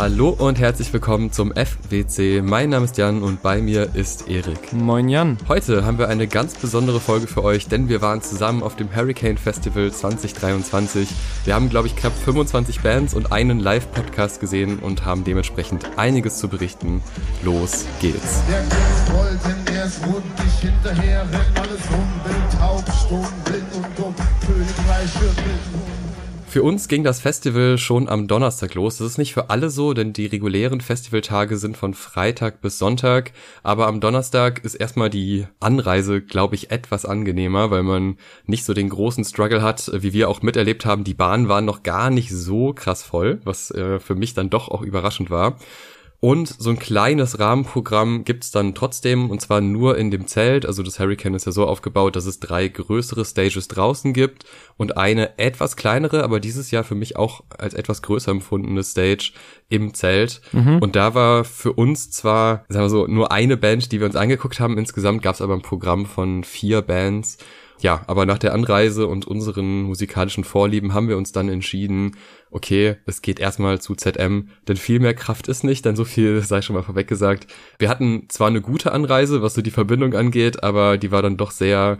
Hallo und herzlich willkommen zum FWC. Mein Name ist Jan und bei mir ist Erik. Moin Jan. Heute haben wir eine ganz besondere Folge für euch, denn wir waren zusammen auf dem Hurricane Festival 2023. Wir haben, glaube ich, knapp 25 Bands und einen Live-Podcast gesehen und haben dementsprechend einiges zu berichten. Los geht's. Der rollt er ist mundig hinterher, rennt alles rum, wild, taub, stumm, blind und dumm, Königreich für Wild für uns ging das Festival schon am Donnerstag los. Das ist nicht für alle so, denn die regulären Festivaltage sind von Freitag bis Sonntag. Aber am Donnerstag ist erstmal die Anreise, glaube ich, etwas angenehmer, weil man nicht so den großen Struggle hat, wie wir auch miterlebt haben. Die Bahnen waren noch gar nicht so krass voll, was äh, für mich dann doch auch überraschend war. Und so ein kleines Rahmenprogramm gibt's dann trotzdem, und zwar nur in dem Zelt. Also das Hurricane ist ja so aufgebaut, dass es drei größere Stages draußen gibt und eine etwas kleinere, aber dieses Jahr für mich auch als etwas größer empfundene Stage im Zelt. Mhm. Und da war für uns zwar, sagen wir so, nur eine Band, die wir uns angeguckt haben. Insgesamt gab's aber ein Programm von vier Bands. Ja, aber nach der Anreise und unseren musikalischen Vorlieben haben wir uns dann entschieden, okay, es geht erstmal zu ZM, denn viel mehr Kraft ist nicht, denn so viel sei schon mal vorweg gesagt. Wir hatten zwar eine gute Anreise, was so die Verbindung angeht, aber die war dann doch sehr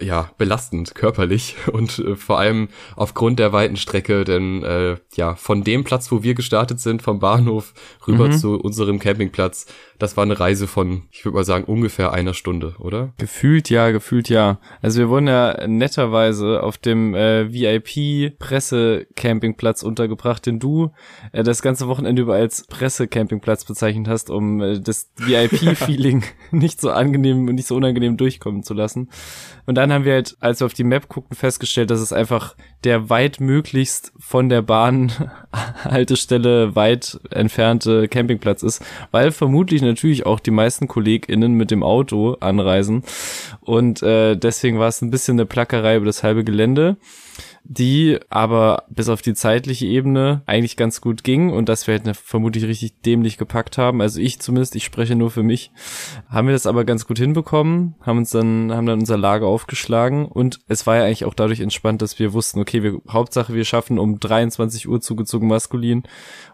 ja, belastend körperlich und äh, vor allem aufgrund der weiten Strecke, denn äh, ja, von dem Platz, wo wir gestartet sind, vom Bahnhof rüber mhm. zu unserem Campingplatz, das war eine Reise von, ich würde mal sagen, ungefähr einer Stunde, oder? Gefühlt ja, gefühlt ja. Also wir wurden ja netterweise auf dem äh, VIP-Presse-Campingplatz untergebracht, den du äh, das ganze Wochenende über als Presse-Campingplatz bezeichnet hast, um äh, das VIP-Feeling nicht so angenehm und nicht so unangenehm durchkommen zu lassen. Und dann haben wir halt, als wir auf die Map guckten, festgestellt, dass es einfach der weit möglichst von der Bahnhaltestelle weit entfernte Campingplatz ist, weil vermutlich natürlich auch die meisten KollegInnen mit dem Auto anreisen. Und äh, deswegen war es ein bisschen eine Plackerei über das halbe Gelände die aber bis auf die zeitliche Ebene eigentlich ganz gut ging und dass wir halt eine, vermutlich richtig dämlich gepackt haben. Also ich zumindest, ich spreche nur für mich, haben wir das aber ganz gut hinbekommen, haben uns dann, haben dann unser Lager aufgeschlagen und es war ja eigentlich auch dadurch entspannt, dass wir wussten, okay, wir, Hauptsache wir schaffen um 23 Uhr zugezogen maskulin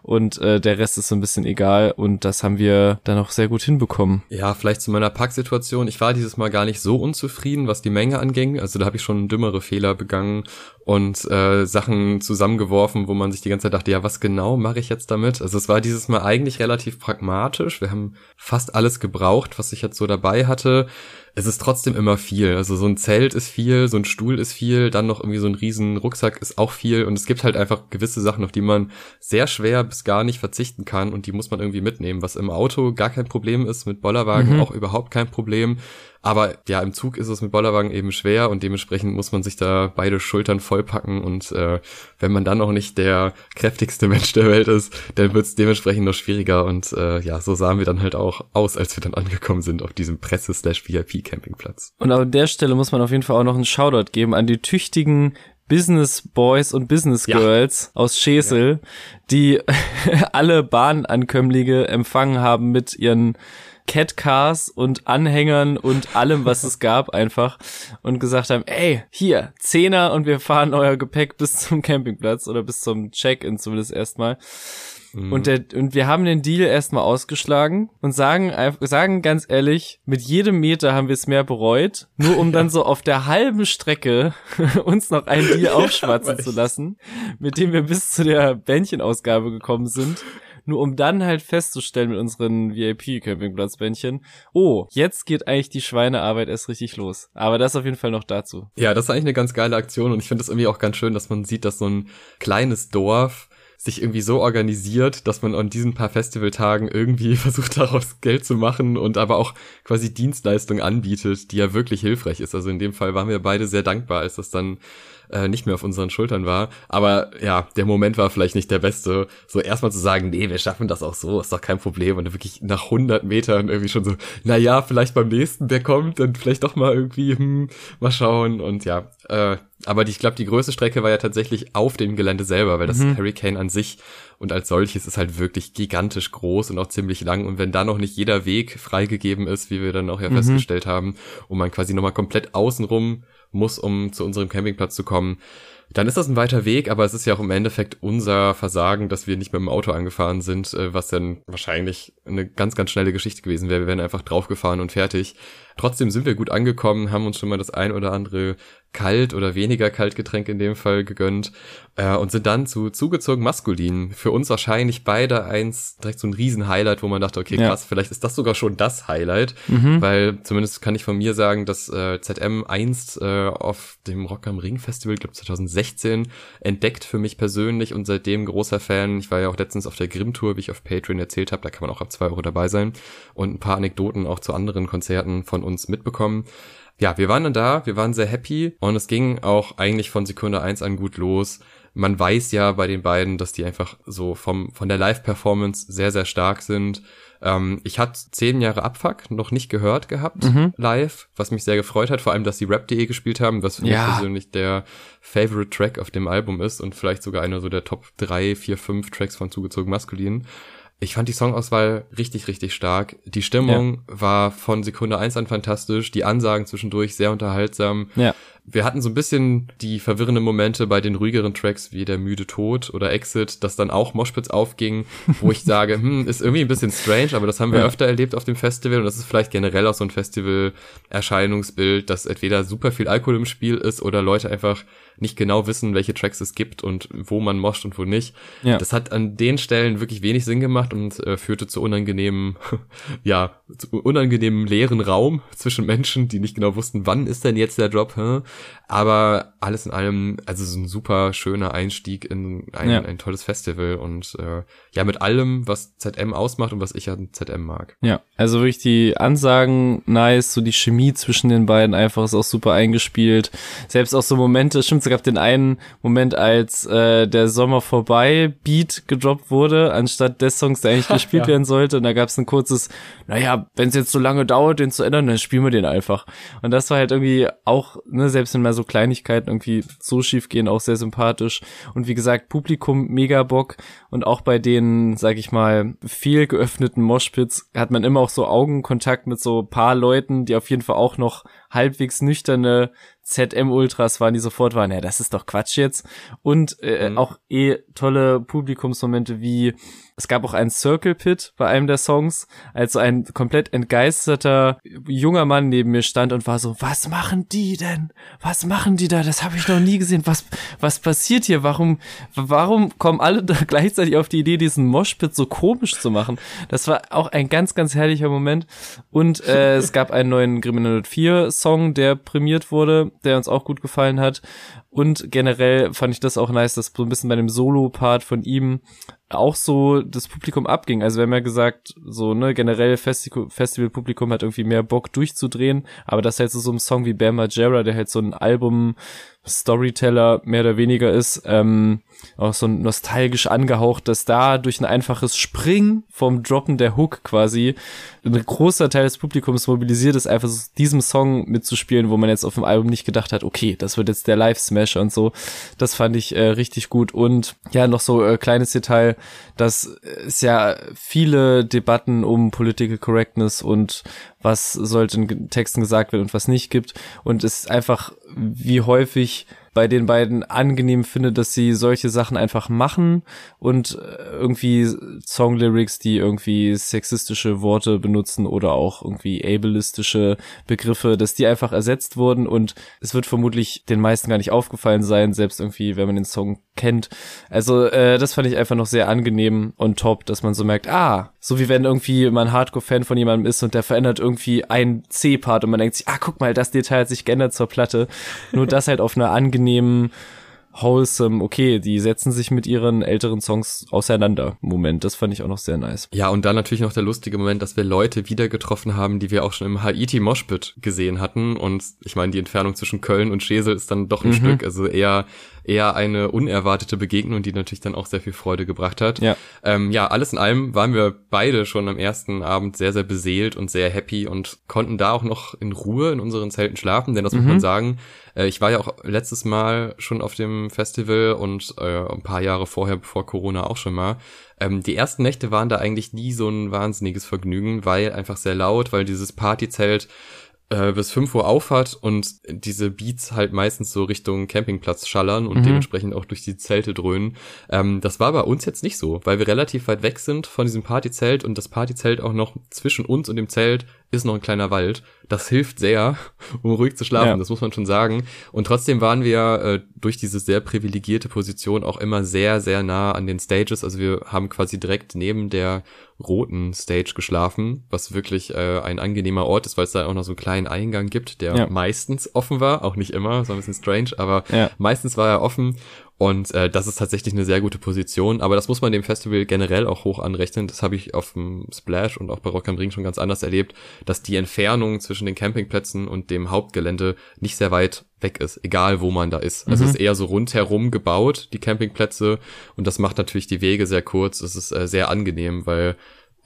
und äh, der Rest ist so ein bisschen egal und das haben wir dann auch sehr gut hinbekommen. Ja, vielleicht zu meiner Packsituation. Ich war dieses Mal gar nicht so unzufrieden, was die Menge anging. Also da habe ich schon dümmere Fehler begangen und äh, Sachen zusammengeworfen, wo man sich die ganze Zeit dachte, ja, was genau mache ich jetzt damit? Also es war dieses Mal eigentlich relativ pragmatisch. Wir haben fast alles gebraucht, was ich jetzt so dabei hatte es ist trotzdem immer viel. Also so ein Zelt ist viel, so ein Stuhl ist viel, dann noch irgendwie so ein riesen Rucksack ist auch viel und es gibt halt einfach gewisse Sachen, auf die man sehr schwer bis gar nicht verzichten kann und die muss man irgendwie mitnehmen, was im Auto gar kein Problem ist, mit Bollerwagen mhm. auch überhaupt kein Problem. Aber ja, im Zug ist es mit Bollerwagen eben schwer und dementsprechend muss man sich da beide Schultern vollpacken und äh, wenn man dann noch nicht der kräftigste Mensch der Welt ist, dann wird es dementsprechend noch schwieriger und äh, ja, so sahen wir dann halt auch aus, als wir dann angekommen sind auf diesem Presse-Slash-VIP-Campingplatz. Und an der Stelle muss man auf jeden Fall auch noch einen Shoutout geben an die tüchtigen Business Boys und Business Girls ja. aus Schesel, ja. die alle Bahnankömmlinge empfangen haben mit ihren Catcars und Anhängern und allem, was es gab, einfach und gesagt haben, ey, hier, Zehner und wir fahren euer Gepäck bis zum Campingplatz oder bis zum Check-in zumindest erstmal. Mhm. Und, der, und wir haben den Deal erstmal ausgeschlagen und sagen, sagen ganz ehrlich, mit jedem Meter haben wir es mehr bereut, nur um dann so auf der halben Strecke uns noch einen Deal aufschwatzen ja, zu lassen, mit dem wir bis zu der Bändchenausgabe gekommen sind nur um dann halt festzustellen mit unseren VIP-Campingplatzbändchen, oh, jetzt geht eigentlich die Schweinearbeit erst richtig los. Aber das auf jeden Fall noch dazu. Ja, das ist eigentlich eine ganz geile Aktion und ich finde es irgendwie auch ganz schön, dass man sieht, dass so ein kleines Dorf sich irgendwie so organisiert, dass man an diesen paar Festivaltagen irgendwie versucht daraus Geld zu machen und aber auch quasi Dienstleistungen anbietet, die ja wirklich hilfreich ist. Also in dem Fall waren wir beide sehr dankbar, als das dann äh, nicht mehr auf unseren Schultern war. Aber ja, der Moment war vielleicht nicht der beste. So erstmal zu sagen, nee, wir schaffen das auch so, ist doch kein Problem. Und dann wirklich nach 100 Metern irgendwie schon so, na ja, vielleicht beim nächsten, der kommt, dann vielleicht doch mal irgendwie, hm, mal schauen. Und ja, äh, aber die, ich glaube, die größte Strecke war ja tatsächlich auf dem Gelände selber, weil das mhm. Hurricane an sich und als solches ist halt wirklich gigantisch groß und auch ziemlich lang. Und wenn da noch nicht jeder Weg freigegeben ist, wie wir dann auch ja mhm. festgestellt haben, und man quasi nochmal komplett außenrum muss, um zu unserem Campingplatz zu kommen, dann ist das ein weiter Weg, aber es ist ja auch im Endeffekt unser Versagen, dass wir nicht mit dem Auto angefahren sind, äh, was dann wahrscheinlich eine ganz, ganz schnelle Geschichte gewesen wäre. Wir wären einfach draufgefahren und fertig. Trotzdem sind wir gut angekommen, haben uns schon mal das ein oder andere kalt oder weniger Kaltgetränk in dem Fall gegönnt äh, und sind dann zu zugezogen maskulin. Für uns wahrscheinlich beide eins direkt so ein Riesen-Highlight, wo man dachte, okay, krass, ja. vielleicht ist das sogar schon das Highlight, mhm. weil zumindest kann ich von mir sagen, dass äh, ZM einst äh, auf dem Rock am Ring Festival, glaube 2016, entdeckt für mich persönlich und seitdem großer Fan. Ich war ja auch letztens auf der Grimm-Tour, wie ich auf Patreon erzählt habe, da kann man auch ab zwei Euro dabei sein und ein paar Anekdoten auch zu anderen Konzerten von uns mitbekommen. Ja, wir waren dann da, wir waren sehr happy und es ging auch eigentlich von Sekunde eins an gut los. Man weiß ja bei den beiden, dass die einfach so vom, von der Live-Performance sehr, sehr stark sind. Ähm, ich hatte zehn Jahre Abfuck noch nicht gehört gehabt mhm. live, was mich sehr gefreut hat, vor allem, dass die Rap.de gespielt haben, was für ja. mich persönlich der Favorite Track auf dem Album ist und vielleicht sogar einer so der Top drei, vier, fünf Tracks von Zugezogen Maskulin. Ich fand die Songauswahl richtig, richtig stark. Die Stimmung ja. war von Sekunde eins an fantastisch, die Ansagen zwischendurch sehr unterhaltsam. Ja. Wir hatten so ein bisschen die verwirrenden Momente bei den ruhigeren Tracks wie der müde Tod oder Exit, dass dann auch Moshpits aufging, wo ich sage, hm, ist irgendwie ein bisschen strange, aber das haben wir ja. öfter erlebt auf dem Festival und das ist vielleicht generell auch so ein Festival-Erscheinungsbild, dass entweder super viel Alkohol im Spiel ist oder Leute einfach nicht genau wissen, welche Tracks es gibt und wo man moscht und wo nicht. Ja. Das hat an den Stellen wirklich wenig Sinn gemacht und äh, führte zu unangenehmen, ja, zu unangenehmen leeren Raum zwischen Menschen, die nicht genau wussten, wann ist denn jetzt der Drop. Hä? Aber alles in allem, also so ein super schöner Einstieg in ein, ja. ein tolles Festival und äh, ja, mit allem, was ZM ausmacht und was ich an ZM mag. Ja, also wirklich die Ansagen nice, so die Chemie zwischen den beiden einfach ist auch super eingespielt. Selbst auch so Momente, stimmt, es gab den einen Moment, als äh, der Sommer vorbei Beat gedroppt wurde, anstatt des Songs, der eigentlich gespielt ja. werden sollte. Und da gab es ein kurzes, naja, wenn es jetzt so lange dauert, den zu ändern, dann spielen wir den einfach. Und das war halt irgendwie auch, ne, selbst wenn mal so Kleinigkeiten irgendwie so schief gehen, auch sehr sympathisch. Und wie gesagt, Publikum mega Bock. Und auch bei den, sag ich mal, viel geöffneten Moshpits hat man immer auch so Augenkontakt mit so paar Leuten, die auf jeden Fall auch noch halbwegs nüchterne ZM-Ultras waren, die sofort waren, ja, das ist doch Quatsch jetzt. Und äh, mhm. auch eh tolle Publikumsmomente wie es gab auch einen Circle Pit bei einem der Songs, als so ein komplett entgeisterter junger Mann neben mir stand und war so, was machen die denn? Was machen die da? Das habe ich noch nie gesehen. Was was passiert hier? Warum warum kommen alle da gleichzeitig auf die Idee, diesen Moshpit so komisch zu machen? Das war auch ein ganz ganz herrlicher Moment und äh, es gab einen neuen Grimmel 4 Song, der prämiert wurde, der uns auch gut gefallen hat und generell fand ich das auch nice, dass so ein bisschen bei dem Solo-Part von ihm auch so das Publikum abging. Also wir haben ja gesagt, so, ne, generell Festival-Publikum hat irgendwie mehr Bock durchzudrehen, aber das halt so, so ein Song wie Bam Margera, der halt so ein Album Storyteller mehr oder weniger ist, ähm, auch so nostalgisch angehaucht, dass da durch ein einfaches Springen vom Droppen der Hook quasi ein großer Teil des Publikums mobilisiert ist, einfach so diesem Song mitzuspielen, wo man jetzt auf dem Album nicht gedacht hat, okay, das wird jetzt der Live-Smash und so. Das fand ich äh, richtig gut. Und ja, noch so äh, kleines Detail, dass es ja viele Debatten um Political Correctness und was sollte in Texten gesagt werden und was nicht gibt. Und es einfach, wie häufig nicht bei den beiden angenehm finde, dass sie solche Sachen einfach machen und äh, irgendwie Songlyrics, die irgendwie sexistische Worte benutzen oder auch irgendwie ableistische Begriffe, dass die einfach ersetzt wurden und es wird vermutlich den meisten gar nicht aufgefallen sein, selbst irgendwie, wenn man den Song kennt. Also äh, das fand ich einfach noch sehr angenehm und top, dass man so merkt, ah, so wie wenn irgendwie man Hardcore-Fan von jemandem ist und der verändert irgendwie einen C-Part und man denkt sich, ah, guck mal, das Detail hat sich geändert zur Platte. Nur das halt auf einer angenehmen wholesome, okay, die setzen sich mit ihren älteren Songs auseinander. Moment, das fand ich auch noch sehr nice. Ja, und dann natürlich noch der lustige Moment, dass wir Leute wieder getroffen haben, die wir auch schon im Haiti Moshpit gesehen hatten. Und ich meine, die Entfernung zwischen Köln und Schesel ist dann doch ein mhm. Stück, also eher eher eine unerwartete Begegnung, die natürlich dann auch sehr viel Freude gebracht hat. Ja. Ähm, ja, alles in allem waren wir beide schon am ersten Abend sehr, sehr beseelt und sehr happy und konnten da auch noch in Ruhe in unseren Zelten schlafen, denn das mhm. muss man mhm. sagen. Äh, ich war ja auch letztes Mal schon auf dem Festival und äh, ein paar Jahre vorher, bevor Corona auch schon mal. Ähm, die ersten Nächte waren da eigentlich nie so ein wahnsinniges Vergnügen, weil einfach sehr laut, weil dieses Partyzelt äh, bis 5 Uhr aufhat und diese Beats halt meistens so Richtung Campingplatz schallern und mhm. dementsprechend auch durch die Zelte dröhnen. Ähm, das war bei uns jetzt nicht so, weil wir relativ weit weg sind von diesem Partyzelt und das Partyzelt auch noch zwischen uns und dem Zelt ist noch ein kleiner Wald. Das hilft sehr, um ruhig zu schlafen, ja. das muss man schon sagen. Und trotzdem waren wir äh, durch diese sehr privilegierte Position auch immer sehr, sehr nah an den Stages. Also wir haben quasi direkt neben der roten Stage geschlafen, was wirklich äh, ein angenehmer Ort ist, weil es da auch noch so einen kleinen Eingang gibt, der ja. meistens offen war, auch nicht immer, so ein bisschen strange, aber ja. meistens war er offen und äh, das ist tatsächlich eine sehr gute Position, aber das muss man dem Festival generell auch hoch anrechnen. Das habe ich auf dem Splash und auch bei Rock am Ring schon ganz anders erlebt, dass die Entfernung zwischen den Campingplätzen und dem Hauptgelände nicht sehr weit weg ist, egal wo man da ist. Also mhm. es ist eher so rundherum gebaut, die Campingplätze, und das macht natürlich die Wege sehr kurz. Es ist äh, sehr angenehm, weil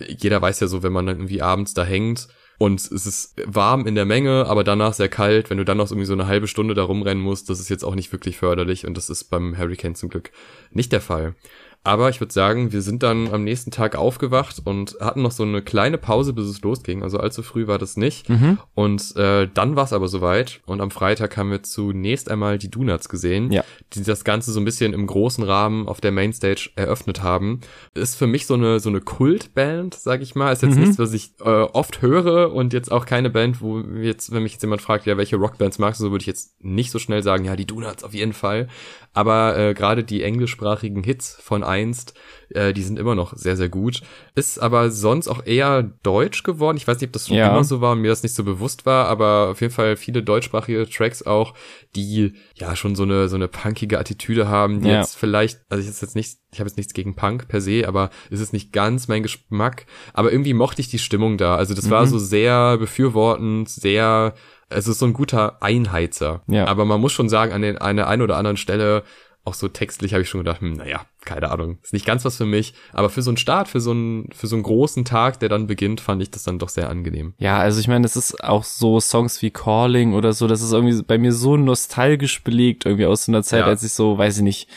jeder weiß ja so, wenn man dann irgendwie abends da hängt, und es ist warm in der Menge, aber danach sehr kalt. Wenn du dann noch irgendwie so eine halbe Stunde da rumrennen musst, das ist jetzt auch nicht wirklich förderlich und das ist beim Hurricane zum Glück nicht der Fall. Aber ich würde sagen, wir sind dann am nächsten Tag aufgewacht und hatten noch so eine kleine Pause, bis es losging. Also allzu früh war das nicht. Mhm. Und äh, dann war es aber soweit. Und am Freitag haben wir zunächst einmal die Donuts gesehen, ja. die das Ganze so ein bisschen im großen Rahmen auf der Mainstage eröffnet haben. Ist für mich so eine so eine Kultband, sag ich mal. Ist jetzt mhm. nichts, was ich äh, oft höre und jetzt auch keine Band, wo jetzt, wenn mich jetzt jemand fragt, ja, welche Rockbands magst du, so würde ich jetzt nicht so schnell sagen, ja, die Donuts auf jeden Fall. Aber äh, gerade die englischsprachigen Hits von einst, äh, die sind immer noch sehr, sehr gut. Ist aber sonst auch eher deutsch geworden. Ich weiß nicht, ob das schon ja. immer so war und mir das nicht so bewusst war, aber auf jeden Fall viele deutschsprachige Tracks auch, die ja schon so eine so eine punkige Attitüde haben, die ja. jetzt vielleicht, also ich ist jetzt nicht, ich habe jetzt nichts gegen Punk per se, aber es ist nicht ganz mein Geschmack. Aber irgendwie mochte ich die Stimmung da. Also das mhm. war so sehr befürwortend, sehr es ist so ein guter Einheizer. Ja. Aber man muss schon sagen, an, den, an der einen oder anderen Stelle, auch so textlich, habe ich schon gedacht, hm, naja, keine Ahnung, ist nicht ganz was für mich. Aber für so einen Start, für so einen, für so einen großen Tag, der dann beginnt, fand ich das dann doch sehr angenehm. Ja, also ich meine, es ist auch so Songs wie Calling oder so, das ist irgendwie bei mir so nostalgisch belegt, irgendwie aus so einer Zeit, ja. als ich so, weiß ich nicht,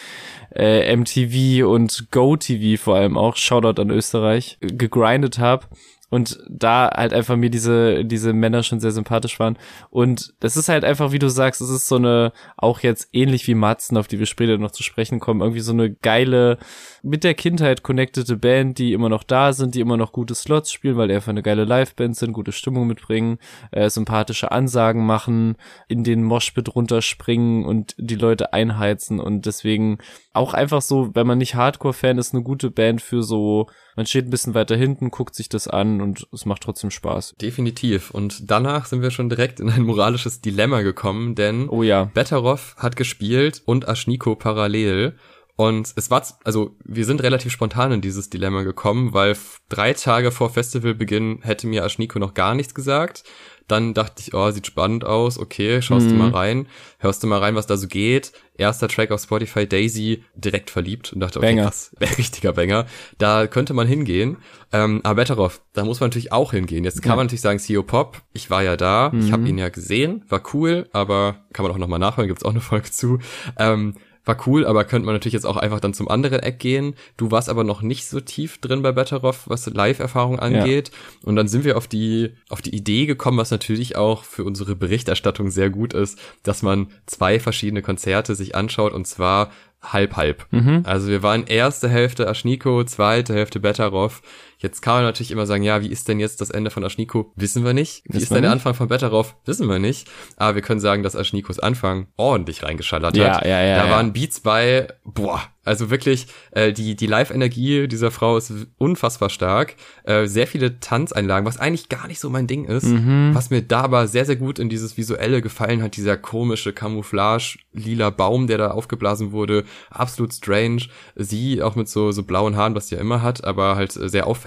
äh, MTV und GoTV vor allem auch, Shoutout an Österreich, gegrindet habe und da halt einfach mir diese diese Männer schon sehr sympathisch waren. Und das ist halt einfach wie du sagst es ist so eine auch jetzt ähnlich wie Matzen auf die wir später noch zu sprechen kommen irgendwie so eine geile mit der Kindheit connectede Band die immer noch da sind die immer noch gute Slots spielen weil die einfach eine geile Liveband sind gute Stimmung mitbringen äh, sympathische Ansagen machen in den Moshpit runterspringen und die Leute einheizen. Und deswegen auch einfach so wenn man nicht Hardcore Fan ist eine gute Band für so man steht ein bisschen weiter hinten guckt sich das an und es macht trotzdem Spaß. Definitiv. Und danach sind wir schon direkt in ein moralisches Dilemma gekommen, denn oh ja. Betteroff hat gespielt und Aschniko parallel. Und es war, also wir sind relativ spontan in dieses Dilemma gekommen, weil drei Tage vor Festivalbeginn hätte mir Aschniko noch gar nichts gesagt. Dann dachte ich, oh, sieht spannend aus, okay, schaust mhm. du mal rein, hörst du mal rein, was da so geht. Erster Track auf Spotify, Daisy, direkt verliebt und dachte, okay, Banger. krass, richtiger Banger. Da könnte man hingehen. Ähm, aber Betteroff, da muss man natürlich auch hingehen. Jetzt kann ja. man natürlich sagen, CEO Pop, ich war ja da, mhm. ich habe ihn ja gesehen, war cool, aber kann man auch nochmal nachhören, gibt's auch eine Folge zu. Ähm, war cool, aber könnte man natürlich jetzt auch einfach dann zum anderen Eck gehen. Du warst aber noch nicht so tief drin bei Betteroff, was Live-Erfahrung angeht. Ja. Und dann sind wir auf die, auf die Idee gekommen, was natürlich auch für unsere Berichterstattung sehr gut ist, dass man zwei verschiedene Konzerte sich anschaut und zwar halb halb. Mhm. Also wir waren erste Hälfte Aschniko, zweite Hälfte Betteroff. Jetzt kann man natürlich immer sagen, ja, wie ist denn jetzt das Ende von Aschniko? Wissen wir nicht. Wie Wissen ist denn der Anfang von Betteroff? Wissen wir nicht. Aber wir können sagen, dass Aschnikos Anfang ordentlich reingeschallert ja, hat. Ja, ja, da ja. waren Beats bei, boah, also wirklich, äh, die, die Live-Energie dieser Frau ist unfassbar stark. Äh, sehr viele Tanzeinlagen, was eigentlich gar nicht so mein Ding ist. Mhm. Was mir da aber sehr, sehr gut in dieses Visuelle gefallen hat, dieser komische Camouflage, lila Baum, der da aufgeblasen wurde. Absolut strange. Sie auch mit so, so blauen Haaren, was sie ja immer hat, aber halt sehr auffällig.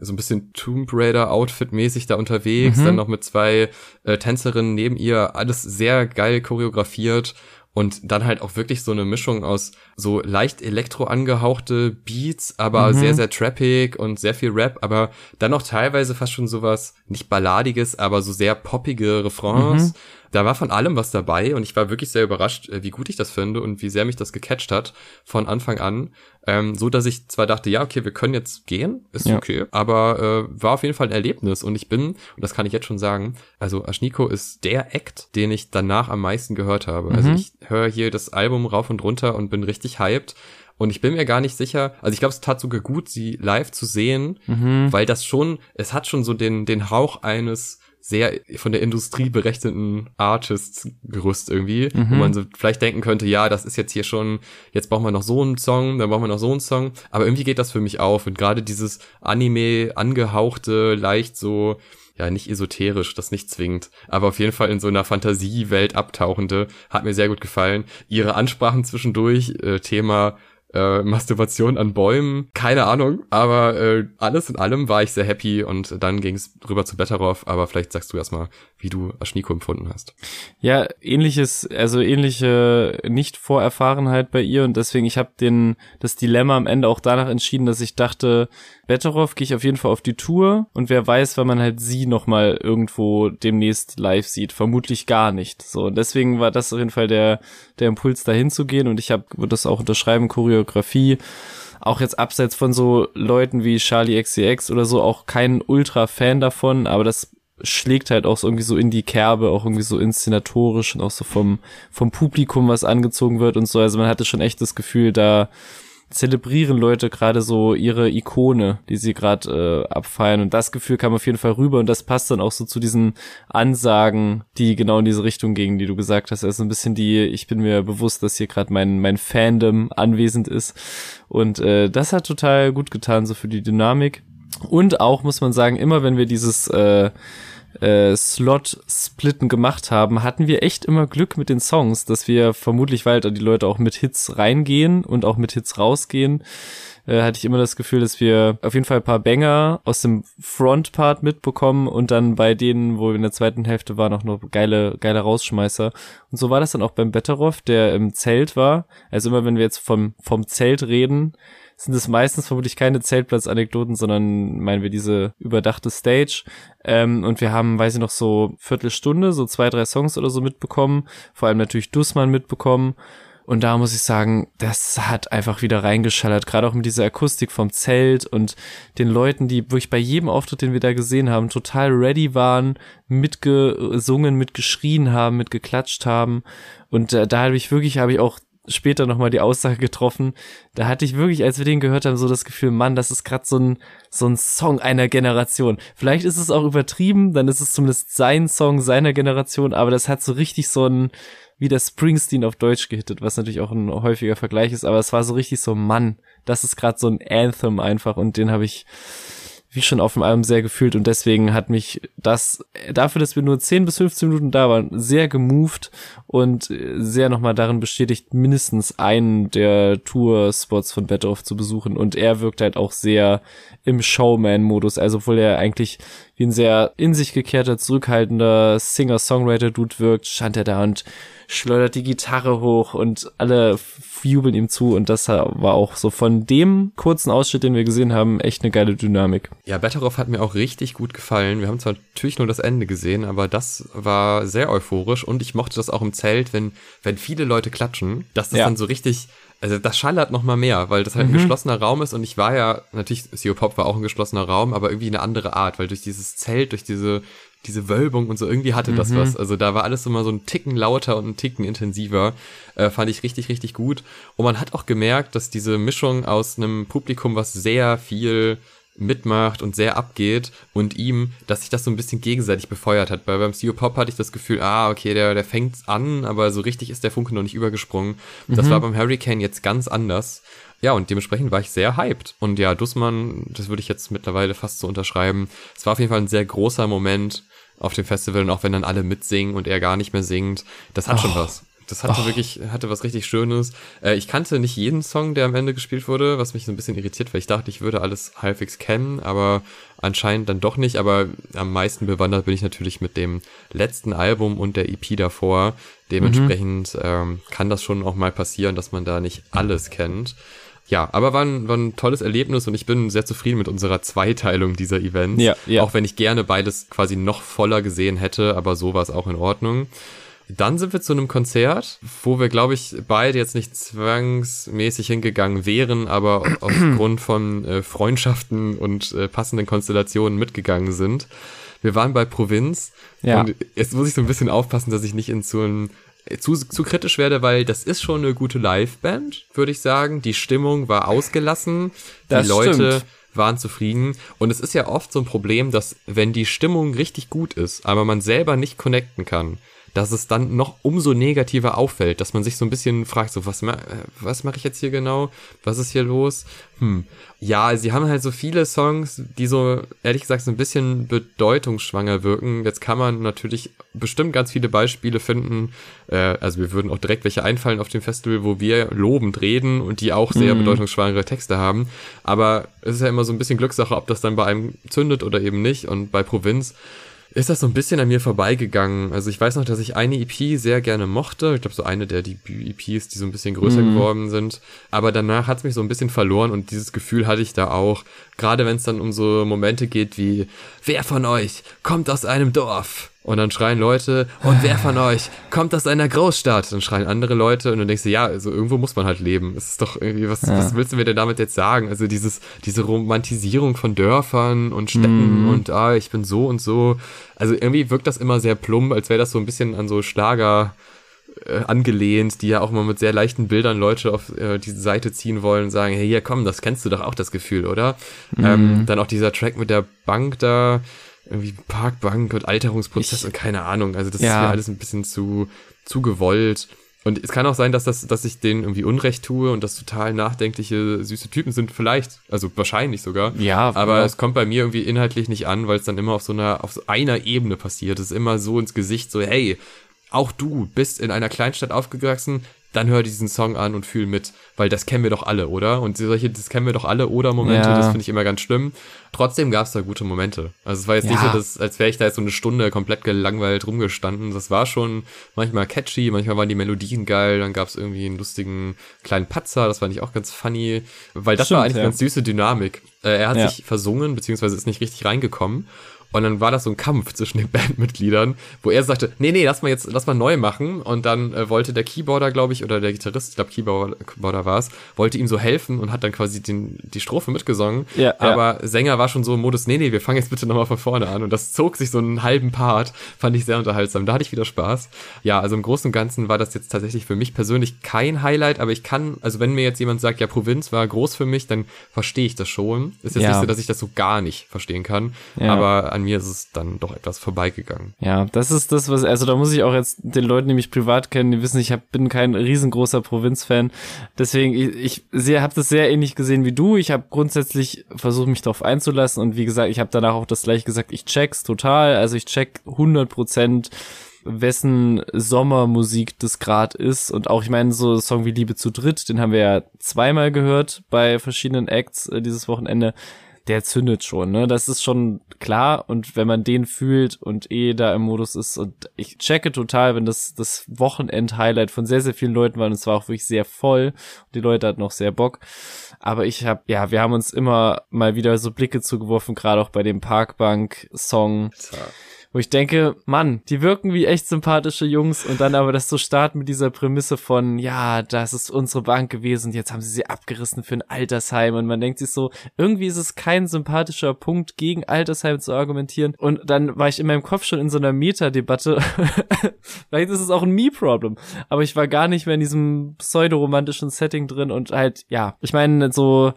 So ein bisschen Tomb Raider Outfit-mäßig da unterwegs. Mhm. Dann noch mit zwei äh, Tänzerinnen neben ihr. Alles sehr geil choreografiert und dann halt auch wirklich so eine Mischung aus so leicht elektro angehauchte Beats, aber mhm. sehr, sehr trappig und sehr viel Rap, aber dann auch teilweise fast schon sowas, nicht balladiges, aber so sehr poppige Refrains. Mhm da war von allem was dabei und ich war wirklich sehr überrascht, äh, wie gut ich das finde und wie sehr mich das gecatcht hat von Anfang an. Ähm, so dass ich zwar dachte, ja, okay, wir können jetzt gehen, ist ja. okay, aber äh, war auf jeden Fall ein Erlebnis und ich bin, und das kann ich jetzt schon sagen, also Ashniko ist der Act, den ich danach am meisten gehört habe. Also mhm. Also ich höre hier das Album rauf und runter und bin richtig hyped. Und ich bin mir gar nicht sicher, also ich glaube, es tat sogar gut, sie live zu sehen, mhm. weil das schon, es hat schon so den, den Hauch eines sehr von der Industrie berechneten Artists-Gerüst irgendwie, mhm. wo man so vielleicht denken könnte, ja, das ist jetzt hier schon, jetzt brauchen wir noch so einen Song, dann brauchen wir noch so einen Song, aber irgendwie geht das für mich auf und gerade dieses Anime angehauchte, leicht so, ja, nicht esoterisch, das nicht zwingend, aber auf jeden Fall in so einer Fantasiewelt abtauchende, hat mir sehr gut gefallen. Ihre Ansprachen zwischendurch, äh, Thema äh, Masturbation an Bäumen, keine Ahnung, aber äh, alles in allem war ich sehr happy und dann ging es rüber zu Betteroff, aber vielleicht sagst du erstmal, wie du Aschniko empfunden hast. Ja, ähnliches, also ähnliche Nicht-Vorerfahrenheit bei ihr und deswegen, ich habe den das Dilemma am Ende auch danach entschieden, dass ich dachte, Betteroff gehe ich auf jeden Fall auf die Tour und wer weiß, wann man halt sie nochmal irgendwo demnächst live sieht. Vermutlich gar nicht. So, und deswegen war das auf jeden Fall der, der Impuls dahin zu gehen und ich habe das auch unterschreiben, Choreografie auch jetzt abseits von so Leuten wie Charlie XCX oder so auch kein Ultra-Fan davon, aber das schlägt halt auch so irgendwie so in die Kerbe, auch irgendwie so inszenatorisch und auch so vom, vom Publikum, was angezogen wird und so. Also man hatte schon echt das Gefühl, da zelebrieren Leute gerade so ihre Ikone, die sie gerade äh, abfeiern. Und das Gefühl kam auf jeden Fall rüber und das passt dann auch so zu diesen Ansagen, die genau in diese Richtung gingen, die du gesagt hast. Also ein bisschen die, ich bin mir bewusst, dass hier gerade mein, mein Fandom anwesend ist. Und äh, das hat total gut getan, so für die Dynamik. Und auch, muss man sagen, immer wenn wir dieses äh, äh, Slot-Splitten gemacht haben, hatten wir echt immer Glück mit den Songs, dass wir vermutlich, weil die Leute auch mit Hits reingehen und auch mit Hits rausgehen, äh, hatte ich immer das Gefühl, dass wir auf jeden Fall ein paar Banger aus dem Frontpart mitbekommen und dann bei denen, wo wir in der zweiten Hälfte waren, auch noch geile, geile Rausschmeißer. Und so war das dann auch beim Betteroff, der im Zelt war. Also immer, wenn wir jetzt vom, vom Zelt reden, sind es meistens vermutlich keine Zeltplatz-Anekdoten, sondern meinen wir diese überdachte Stage. Ähm, und wir haben, weiß ich noch, so Viertelstunde, so zwei, drei Songs oder so mitbekommen. Vor allem natürlich Dussmann mitbekommen. Und da muss ich sagen, das hat einfach wieder reingeschallert, gerade auch mit dieser Akustik vom Zelt und den Leuten, die wirklich bei jedem Auftritt, den wir da gesehen haben, total ready waren, mitgesungen, mitgeschrien haben, mitgeklatscht haben. Und äh, da habe ich wirklich, habe ich auch später nochmal die Aussage getroffen. Da hatte ich wirklich, als wir den gehört haben, so das Gefühl, Mann, das ist gerade so ein, so ein Song einer Generation. Vielleicht ist es auch übertrieben, dann ist es zumindest sein Song seiner Generation, aber das hat so richtig so ein, wie der Springsteen auf Deutsch gehittet, was natürlich auch ein häufiger Vergleich ist, aber es war so richtig so, Mann, das ist gerade so ein Anthem einfach und den habe ich wie schon auf dem Album sehr gefühlt und deswegen hat mich das dafür, dass wir nur 10 bis 15 Minuten da waren, sehr gemoved und sehr nochmal darin bestätigt, mindestens einen der Tour-Spots von Better zu besuchen. Und er wirkt halt auch sehr im Showman-Modus, also obwohl er eigentlich wie ein sehr in sich gekehrter, zurückhaltender Singer-Songwriter-Dude wirkt, stand er da und schleudert die Gitarre hoch und alle jubeln ihm zu und das war auch so von dem kurzen Ausschnitt, den wir gesehen haben, echt eine geile Dynamik. Ja, Betteroff hat mir auch richtig gut gefallen. Wir haben zwar natürlich nur das Ende gesehen, aber das war sehr euphorisch und ich mochte das auch im Zelt, wenn, wenn viele Leute klatschen, dass das ja. dann so richtig also das schallert noch mal mehr, weil das halt mhm. ein geschlossener Raum ist und ich war ja, natürlich, CO Pop war auch ein geschlossener Raum, aber irgendwie eine andere Art, weil durch dieses Zelt, durch diese, diese Wölbung und so, irgendwie hatte das mhm. was. Also da war alles immer so ein Ticken lauter und ein Ticken intensiver. Äh, fand ich richtig, richtig gut. Und man hat auch gemerkt, dass diese Mischung aus einem Publikum, was sehr viel mitmacht und sehr abgeht und ihm, dass sich das so ein bisschen gegenseitig befeuert hat. Weil beim CEO Pop hatte ich das Gefühl, ah, okay, der, der fängt an, aber so richtig ist der Funke noch nicht übergesprungen. Mhm. Das war beim Hurricane jetzt ganz anders. Ja, und dementsprechend war ich sehr hyped. Und ja, Dussmann, das würde ich jetzt mittlerweile fast so unterschreiben. Es war auf jeden Fall ein sehr großer Moment auf dem Festival und auch wenn dann alle mitsingen und er gar nicht mehr singt, das hat oh. schon was. Das hatte oh. wirklich, hatte was richtig Schönes. Äh, ich kannte nicht jeden Song, der am Ende gespielt wurde, was mich so ein bisschen irritiert, weil ich dachte, ich würde alles halbwegs kennen, aber anscheinend dann doch nicht. Aber am meisten bewandert bin ich natürlich mit dem letzten Album und der EP davor. Dementsprechend mhm. ähm, kann das schon auch mal passieren, dass man da nicht alles kennt. Ja, aber war ein, war ein tolles Erlebnis und ich bin sehr zufrieden mit unserer Zweiteilung dieser Events. Ja, ja. Auch wenn ich gerne beides quasi noch voller gesehen hätte, aber so war es auch in Ordnung. Dann sind wir zu einem Konzert, wo wir, glaube ich, beide jetzt nicht zwangsmäßig hingegangen wären, aber aufgrund von äh, Freundschaften und äh, passenden Konstellationen mitgegangen sind. Wir waren bei Provinz ja. und jetzt muss ich so ein bisschen aufpassen, dass ich nicht in so ein zu, zu kritisch werde, weil das ist schon eine gute Liveband, würde ich sagen. Die Stimmung war ausgelassen, das die Leute stimmt. waren zufrieden. Und es ist ja oft so ein Problem, dass wenn die Stimmung richtig gut ist, aber man selber nicht connecten kann, dass es dann noch umso negativer auffällt, dass man sich so ein bisschen fragt, so was, ma was mache ich jetzt hier genau? Was ist hier los? Hm. Ja, sie haben halt so viele Songs, die so, ehrlich gesagt, so ein bisschen bedeutungsschwanger wirken. Jetzt kann man natürlich bestimmt ganz viele Beispiele finden. Äh, also wir würden auch direkt welche einfallen auf dem Festival, wo wir lobend reden und die auch sehr mhm. bedeutungsschwangere Texte haben. Aber es ist ja immer so ein bisschen Glückssache, ob das dann bei einem zündet oder eben nicht. Und bei Provinz ist das so ein bisschen an mir vorbeigegangen. Also ich weiß noch, dass ich eine EP sehr gerne mochte. Ich glaube, so eine der die EPs, die so ein bisschen größer mm. geworden sind. Aber danach hat es mich so ein bisschen verloren und dieses Gefühl hatte ich da auch. Gerade wenn es dann um so Momente geht wie, wer von euch kommt aus einem Dorf? Und dann schreien Leute, und wer von euch kommt aus einer Großstadt? Dann schreien andere Leute und dann denkst du, ja, also irgendwo muss man halt leben. Es ist doch irgendwie, was, ja. was willst du mir denn damit jetzt sagen? Also dieses, diese Romantisierung von Dörfern und Städten mhm. und ah, ich bin so und so. Also irgendwie wirkt das immer sehr plump, als wäre das so ein bisschen an so Schlager äh, angelehnt, die ja auch mal mit sehr leichten Bildern Leute auf äh, diese Seite ziehen wollen und sagen, hey, hier komm, das kennst du doch auch das Gefühl, oder? Mhm. Ähm, dann auch dieser Track mit der Bank da, irgendwie Parkbank und Alterungsprozess ich, und keine Ahnung. Also das ja. ist mir alles ein bisschen zu, zu gewollt. Und es kann auch sein, dass das, dass ich denen irgendwie Unrecht tue und das total nachdenkliche, süße Typen sind, vielleicht, also wahrscheinlich sogar. Ja. Aber ja. es kommt bei mir irgendwie inhaltlich nicht an, weil es dann immer auf so einer, auf so einer Ebene passiert. Es ist immer so ins Gesicht, so, hey, auch du bist in einer Kleinstadt aufgewachsen, dann hör diesen Song an und fühl mit, weil das kennen wir doch alle, oder? Und solche, das kennen wir doch alle, oder Momente, ja. das finde ich immer ganz schlimm. Trotzdem gab es da gute Momente. Also es war jetzt ja. nicht so, dass, als wäre ich da jetzt so eine Stunde komplett gelangweilt rumgestanden. Das war schon manchmal catchy, manchmal waren die Melodien geil, dann gab es irgendwie einen lustigen kleinen Patzer, das fand ich auch ganz funny, weil das Stimmt, war eigentlich ja. ganz süße Dynamik. Äh, er hat sich versungen, beziehungsweise ist nicht richtig reingekommen. Und dann war das so ein Kampf zwischen den Bandmitgliedern, wo er sagte, nee, nee, lass mal jetzt, lass mal neu machen. Und dann äh, wollte der Keyboarder, glaube ich, oder der Gitarrist, ich glaube Keyboarder war es, wollte ihm so helfen und hat dann quasi den, die Strophe mitgesungen. Ja, Aber ja. Sänger war schon so im Modus, nee, nee, wir fangen jetzt bitte nochmal von vorne an. Und das zog sich so einen halben Part, fand ich sehr unterhaltsam. Da hatte ich wieder Spaß. Ja, also im Großen und Ganzen war das jetzt tatsächlich für mich persönlich kein Highlight, aber ich kann, also wenn mir jetzt jemand sagt, ja, Provinz war groß für mich, dann verstehe ich das schon. Ist jetzt ja. nicht so, dass ich das so gar nicht verstehen kann. Aber an mir ist es dann doch etwas vorbeigegangen. Ja, das ist das, was, also da muss ich auch jetzt den Leuten, die mich privat kennen, die wissen, ich hab, bin kein riesengroßer Provinzfan. Deswegen, ich, ich habe das sehr ähnlich gesehen wie du. Ich habe grundsätzlich versucht, mich darauf einzulassen und wie gesagt, ich habe danach auch das gleich gesagt, ich check's total. Also ich check 100 Prozent wessen Sommermusik das gerade ist. Und auch, ich meine, so Song wie Liebe zu dritt, den haben wir ja zweimal gehört bei verschiedenen Acts äh, dieses Wochenende der zündet schon, ne? Das ist schon klar. Und wenn man den fühlt und eh da im Modus ist und ich checke total, wenn das das Wochenend-Highlight von sehr, sehr vielen Leuten war und es war auch wirklich sehr voll und die Leute hatten auch sehr Bock. Aber ich habe, ja, wir haben uns immer mal wieder so Blicke zugeworfen, gerade auch bei dem Parkbank-Song. Ja wo ich denke, Mann, die wirken wie echt sympathische Jungs und dann aber das so starten mit dieser Prämisse von, ja, das ist unsere Bank gewesen jetzt haben sie sie abgerissen für ein Altersheim und man denkt sich so, irgendwie ist es kein sympathischer Punkt, gegen Altersheim zu argumentieren und dann war ich in meinem Kopf schon in so einer Meta-Debatte, vielleicht ist es auch ein Me-Problem, aber ich war gar nicht mehr in diesem pseudoromantischen Setting drin und halt, ja, ich meine, so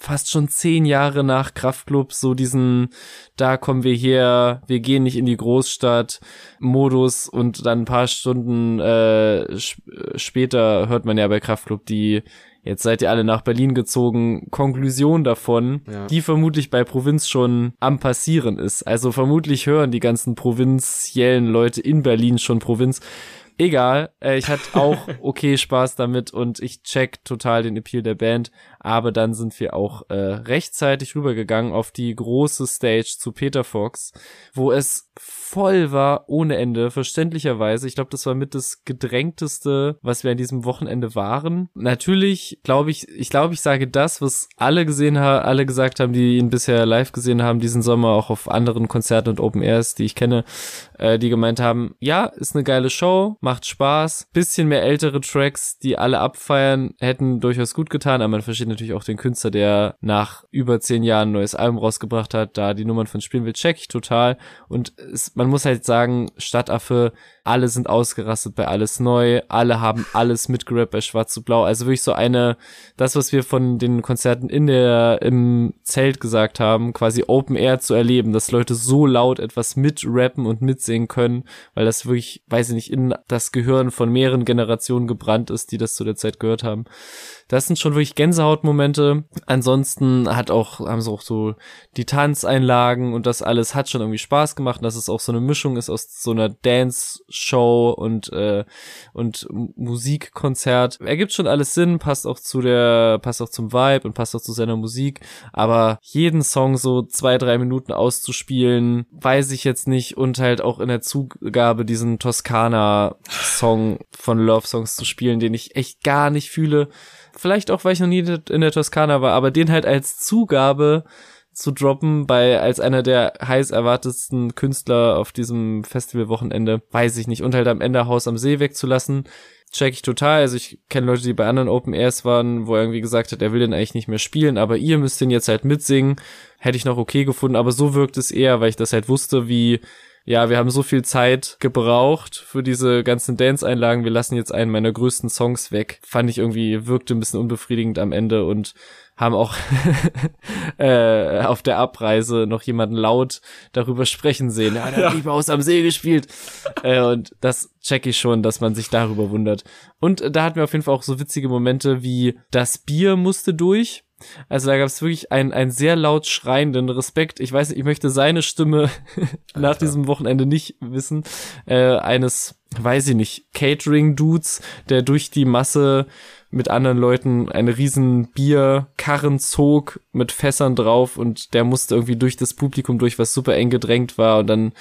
fast schon zehn Jahre nach Kraftclub so diesen, da kommen wir her, wir gehen nicht in die Großstadt Modus und dann ein paar Stunden äh, später hört man ja bei Kraftclub die Jetzt seid ihr alle nach Berlin gezogen. Konklusion davon, ja. die vermutlich bei Provinz schon am passieren ist. Also vermutlich hören die ganzen provinziellen Leute in Berlin schon Provinz. Egal, äh, ich hatte auch okay Spaß damit und ich check total den Appeal der Band, aber dann sind wir auch äh, rechtzeitig rübergegangen auf die große Stage zu Peter Fox, wo es voll war ohne Ende, verständlicherweise. Ich glaube, das war mit das gedrängteste, was wir an diesem Wochenende waren. Natürlich glaube ich, ich glaube, ich sage das, was alle gesehen haben, alle gesagt haben, die ihn bisher live gesehen haben, diesen Sommer auch auf anderen Konzerten und Open Airs, die ich kenne, äh, die gemeint haben, ja, ist eine geile Show, macht Spaß. Bisschen mehr ältere Tracks, die alle abfeiern, hätten durchaus gut getan, aber man versteht natürlich auch den Künstler, der nach über zehn Jahren ein neues Album rausgebracht hat, da die Nummern von spielen will, check ich total. Und es, man muss halt sagen, Stadtaffe alle sind ausgerastet bei alles neu, alle haben alles mitgerappt bei Schwarz zu Blau. Also wirklich so eine, das, was wir von den Konzerten in der, im Zelt gesagt haben, quasi Open Air zu erleben, dass Leute so laut etwas mitrappen und mitsingen können, weil das wirklich, weiß ich nicht, in das Gehirn von mehreren Generationen gebrannt ist, die das zu der Zeit gehört haben. Das sind schon wirklich Gänsehautmomente. Ansonsten hat auch, haben sie auch so die Tanzeinlagen und das alles hat schon irgendwie Spaß gemacht, dass es auch so eine Mischung ist aus so einer Dance-Show und, äh, und Musikkonzert. Ergibt schon alles Sinn, passt auch zu der, passt auch zum Vibe und passt auch zu seiner Musik. Aber jeden Song so zwei, drei Minuten auszuspielen, weiß ich jetzt nicht und halt auch in der Zugabe diesen Toskana-Song von Love Songs zu spielen, den ich echt gar nicht fühle vielleicht auch, weil ich noch nie in der Toskana war, aber den halt als Zugabe zu droppen bei als einer der heiß erwartetsten Künstler auf diesem Festivalwochenende, weiß ich nicht. Und halt am Ende Haus am See wegzulassen, check ich total. Also ich kenne Leute, die bei anderen Open Airs waren, wo er irgendwie gesagt hat, er will den eigentlich nicht mehr spielen, aber ihr müsst den jetzt halt mitsingen. Hätte ich noch okay gefunden, aber so wirkt es eher, weil ich das halt wusste, wie ja, wir haben so viel Zeit gebraucht für diese ganzen Dance-Einlagen. Wir lassen jetzt einen meiner größten Songs weg. Fand ich irgendwie, wirkte ein bisschen unbefriedigend am Ende und haben auch äh, auf der Abreise noch jemanden laut darüber sprechen sehen. Ja, der ja. hat lieber aus am See gespielt. äh, und das check ich schon, dass man sich darüber wundert. Und da hatten wir auf jeden Fall auch so witzige Momente wie das Bier musste durch. Also da gab es wirklich einen, einen sehr laut schreienden Respekt. Ich weiß nicht, ich möchte seine Stimme nach diesem Wochenende nicht wissen. Äh, eines, weiß ich nicht, Catering-Dudes, der durch die Masse mit anderen Leuten eine riesen Bierkarren zog mit Fässern drauf und der musste irgendwie durch das Publikum durch, was super eng gedrängt war und dann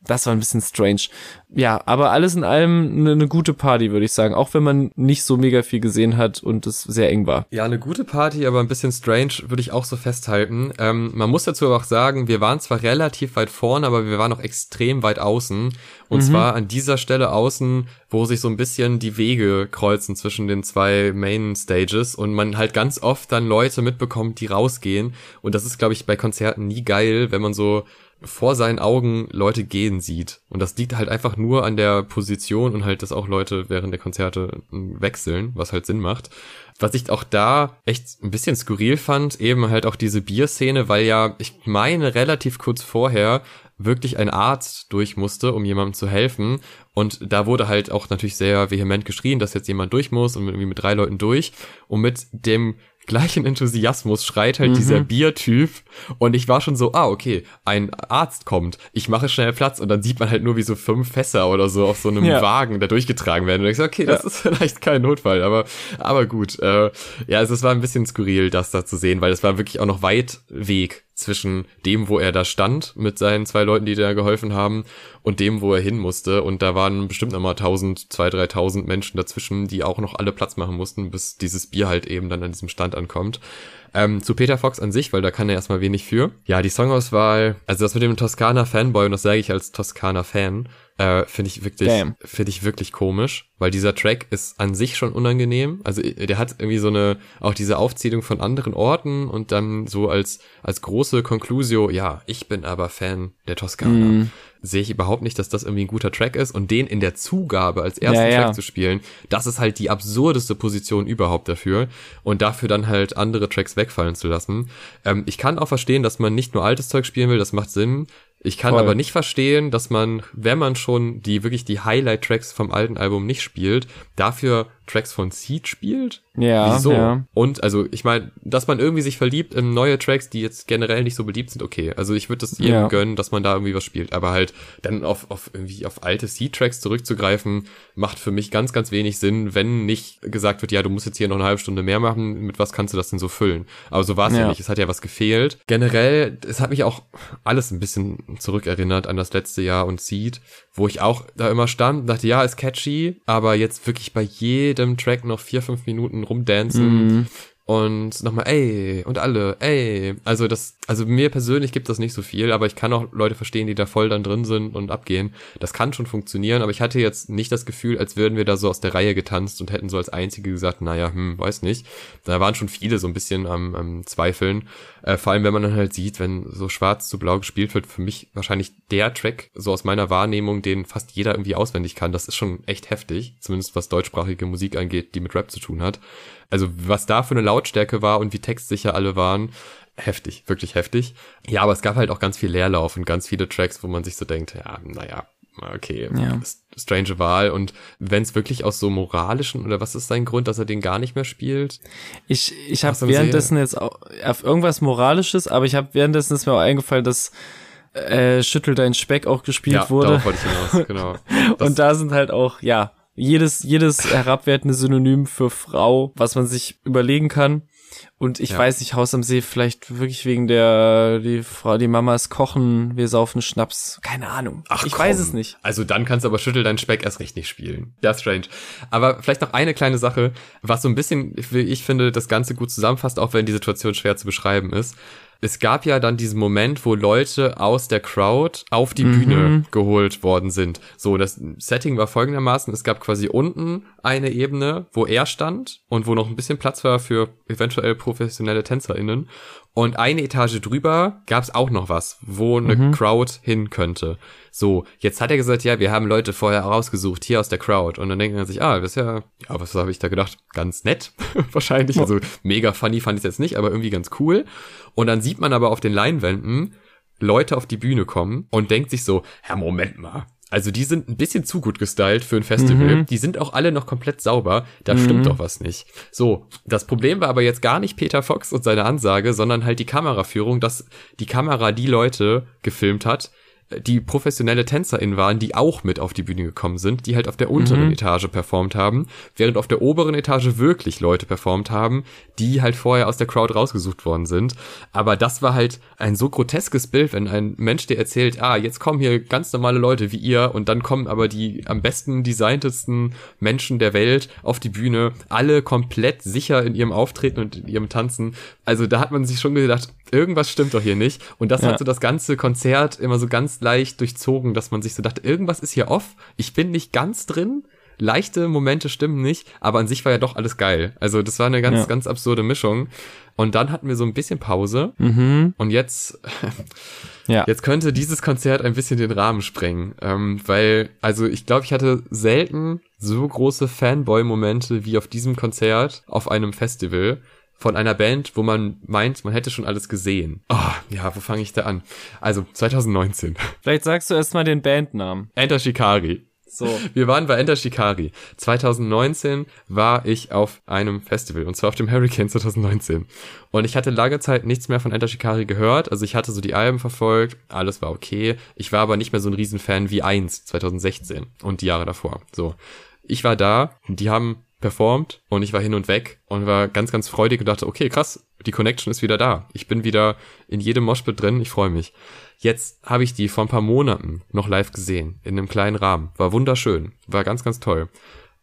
das war ein bisschen strange. Ja, aber alles in allem eine, eine gute Party, würde ich sagen. Auch wenn man nicht so mega viel gesehen hat und es sehr eng war. Ja, eine gute Party, aber ein bisschen strange, würde ich auch so festhalten. Ähm, man muss dazu aber auch sagen, wir waren zwar relativ weit vorne, aber wir waren auch extrem weit außen. Und mhm. zwar an dieser Stelle außen, wo sich so ein bisschen die Wege kreuzen zwischen den zwei Main Stages und man halt ganz oft dann Leute mitbekommt, die rausgehen. Und das ist, glaube ich, bei Konzerten nie geil, wenn man so vor seinen Augen Leute gehen sieht. Und das liegt halt einfach nur an der Position und halt, dass auch Leute während der Konzerte wechseln, was halt Sinn macht. Was ich auch da echt ein bisschen skurril fand, eben halt auch diese Bierszene, weil ja, ich meine, relativ kurz vorher wirklich ein Arzt durch musste, um jemandem zu helfen. Und da wurde halt auch natürlich sehr vehement geschrien, dass jetzt jemand durch muss und irgendwie mit drei Leuten durch. Und mit dem gleichen Enthusiasmus schreit halt mhm. dieser Biertyp und ich war schon so, ah, okay, ein Arzt kommt, ich mache schnell Platz und dann sieht man halt nur, wie so fünf Fässer oder so auf so einem ja. Wagen da durchgetragen werden und ich so, okay, das ja. ist vielleicht kein Notfall, aber, aber gut, äh, ja, also es war ein bisschen skurril, das da zu sehen, weil es war wirklich auch noch weit Weg zwischen dem, wo er da stand mit seinen zwei Leuten, die da geholfen haben und dem, wo er hin musste. Und da waren bestimmt nochmal 1000, 2000, 3000 Menschen dazwischen, die auch noch alle Platz machen mussten, bis dieses Bier halt eben dann an diesem Stand ankommt. Ähm, zu Peter Fox an sich, weil da kann er erstmal wenig für. Ja, die Songauswahl, also das mit dem Toskana Fanboy, und das sage ich als Toskana Fan, äh, finde ich wirklich, finde ich wirklich komisch, weil dieser Track ist an sich schon unangenehm. Also äh, der hat irgendwie so eine, auch diese Aufzählung von anderen Orten und dann so als, als große Conclusio, ja, ich bin aber Fan der Toskana. Mm. Sehe ich überhaupt nicht, dass das irgendwie ein guter Track ist und den in der Zugabe als ersten ja, Track ja. zu spielen, das ist halt die absurdeste Position überhaupt dafür und dafür dann halt andere Tracks wegfallen zu lassen. Ähm, ich kann auch verstehen, dass man nicht nur altes Zeug spielen will, das macht Sinn. Ich kann Voll. aber nicht verstehen, dass man, wenn man schon die wirklich die Highlight-Tracks vom alten Album nicht spielt, dafür Tracks von Seed spielt? Ja. Wieso? Ja. Und also ich meine, dass man irgendwie sich verliebt in neue Tracks, die jetzt generell nicht so beliebt sind, okay. Also ich würde das jedem ja. gönnen, dass man da irgendwie was spielt. Aber halt dann auf, auf irgendwie auf alte Seed-Tracks zurückzugreifen, macht für mich ganz, ganz wenig Sinn, wenn nicht gesagt wird, ja, du musst jetzt hier noch eine halbe Stunde mehr machen, mit was kannst du das denn so füllen? Aber so war es ja. ja nicht. Es hat ja was gefehlt. Generell, es hat mich auch alles ein bisschen zurückerinnert an das letzte Jahr und Seed wo ich auch da immer stand und dachte, ja, ist catchy, aber jetzt wirklich bei jedem Track noch vier, fünf Minuten rumdancen. Mm. und nochmal ey und alle ey. Also das, also mir persönlich gibt das nicht so viel, aber ich kann auch Leute verstehen, die da voll dann drin sind und abgehen. Das kann schon funktionieren, aber ich hatte jetzt nicht das Gefühl, als würden wir da so aus der Reihe getanzt und hätten so als Einzige gesagt, naja, hm, weiß nicht. Da waren schon viele so ein bisschen am, am Zweifeln. Äh, vor allem, wenn man dann halt sieht, wenn so schwarz zu blau gespielt wird, für mich wahrscheinlich der Track, so aus meiner Wahrnehmung, den fast jeder irgendwie auswendig kann. Das ist schon echt heftig, zumindest was deutschsprachige Musik angeht, die mit Rap zu tun hat. Also was da für eine Lautstärke war und wie textsicher alle waren, heftig, wirklich heftig. Ja, aber es gab halt auch ganz viel Leerlauf und ganz viele Tracks, wo man sich so denkt, ja, naja, okay, ja. Strange Wahl. Und wenn es wirklich aus so moralischen oder was ist sein Grund, dass er den gar nicht mehr spielt? Ich, ich habe währenddessen jetzt auch auf irgendwas Moralisches, aber ich habe währenddessen ist mir auch eingefallen, dass äh, Schüttel dein Speck auch gespielt ja, wurde. Wollte ich hinaus, genau. und da sind halt auch, ja, jedes, jedes herabwertende Synonym für Frau, was man sich überlegen kann. Und ich ja. weiß nicht, Haus am See vielleicht wirklich wegen der, die Frau, die Mamas kochen, wir saufen Schnaps. Keine Ahnung. Ach, ich komm. weiß es nicht. Also dann kannst du aber Schüttel deinen Speck erst recht nicht spielen. Ja, strange. Aber vielleicht noch eine kleine Sache, was so ein bisschen, ich finde, das Ganze gut zusammenfasst, auch wenn die Situation schwer zu beschreiben ist es gab ja dann diesen Moment, wo Leute aus der Crowd auf die mhm. Bühne geholt worden sind. So, das Setting war folgendermaßen, es gab quasi unten eine Ebene, wo er stand und wo noch ein bisschen Platz war für eventuell professionelle TänzerInnen. Und eine Etage drüber gab es auch noch was, wo eine mhm. Crowd hin könnte. So, jetzt hat er gesagt, ja, wir haben Leute vorher rausgesucht, hier aus der Crowd. Und dann denkt man sich, ah, das ist ja, ja, was habe ich da gedacht? Ganz nett, wahrscheinlich. Ja. Also mega funny fand ich jetzt nicht, aber irgendwie ganz cool. Und dann sieht man aber auf den Leinwänden Leute auf die Bühne kommen und denkt sich so, ja, Moment mal, also die sind ein bisschen zu gut gestylt für ein Festival. Mhm. Die sind auch alle noch komplett sauber. Da mhm. stimmt doch was nicht. So, das Problem war aber jetzt gar nicht Peter Fox und seine Ansage, sondern halt die Kameraführung, dass die Kamera die Leute gefilmt hat, die professionelle TänzerInnen waren, die auch mit auf die Bühne gekommen sind, die halt auf der unteren mhm. Etage performt haben, während auf der oberen Etage wirklich Leute performt haben, die halt vorher aus der Crowd rausgesucht worden sind. Aber das war halt ein so groteskes Bild, wenn ein Mensch dir erzählt, ah, jetzt kommen hier ganz normale Leute wie ihr und dann kommen aber die am besten designtesten Menschen der Welt auf die Bühne, alle komplett sicher in ihrem Auftreten und in ihrem Tanzen. Also da hat man sich schon gedacht, irgendwas stimmt doch hier nicht. Und das ja. hat so das ganze Konzert immer so ganz leicht durchzogen, dass man sich so dachte, irgendwas ist hier off. Ich bin nicht ganz drin. Leichte Momente stimmen nicht, aber an sich war ja doch alles geil. Also das war eine ganz, ja. ganz absurde Mischung. Und dann hatten wir so ein bisschen Pause. Mhm. Und jetzt, ja. jetzt könnte dieses Konzert ein bisschen den Rahmen sprengen. Ähm, weil, also ich glaube, ich hatte selten so große Fanboy-Momente wie auf diesem Konzert auf einem Festival von einer Band, wo man meint, man hätte schon alles gesehen. Oh, ja, wo fange ich da an? Also 2019. Vielleicht sagst du erstmal den Bandnamen. Enter Shikari. So. Wir waren bei Enter Shikari. 2019 war ich auf einem Festival und zwar auf dem Hurricane 2019. Und ich hatte lange Zeit nichts mehr von Enter Shikari gehört. Also ich hatte so die Alben verfolgt, alles war okay. Ich war aber nicht mehr so ein Riesenfan wie 1 2016 und die Jahre davor. So. Ich war da, die haben performt und ich war hin und weg und war ganz, ganz freudig und dachte, okay, krass, die Connection ist wieder da. Ich bin wieder in jedem Moshpit drin, ich freue mich. Jetzt habe ich die vor ein paar Monaten noch live gesehen, in einem kleinen Rahmen. War wunderschön, war ganz, ganz toll.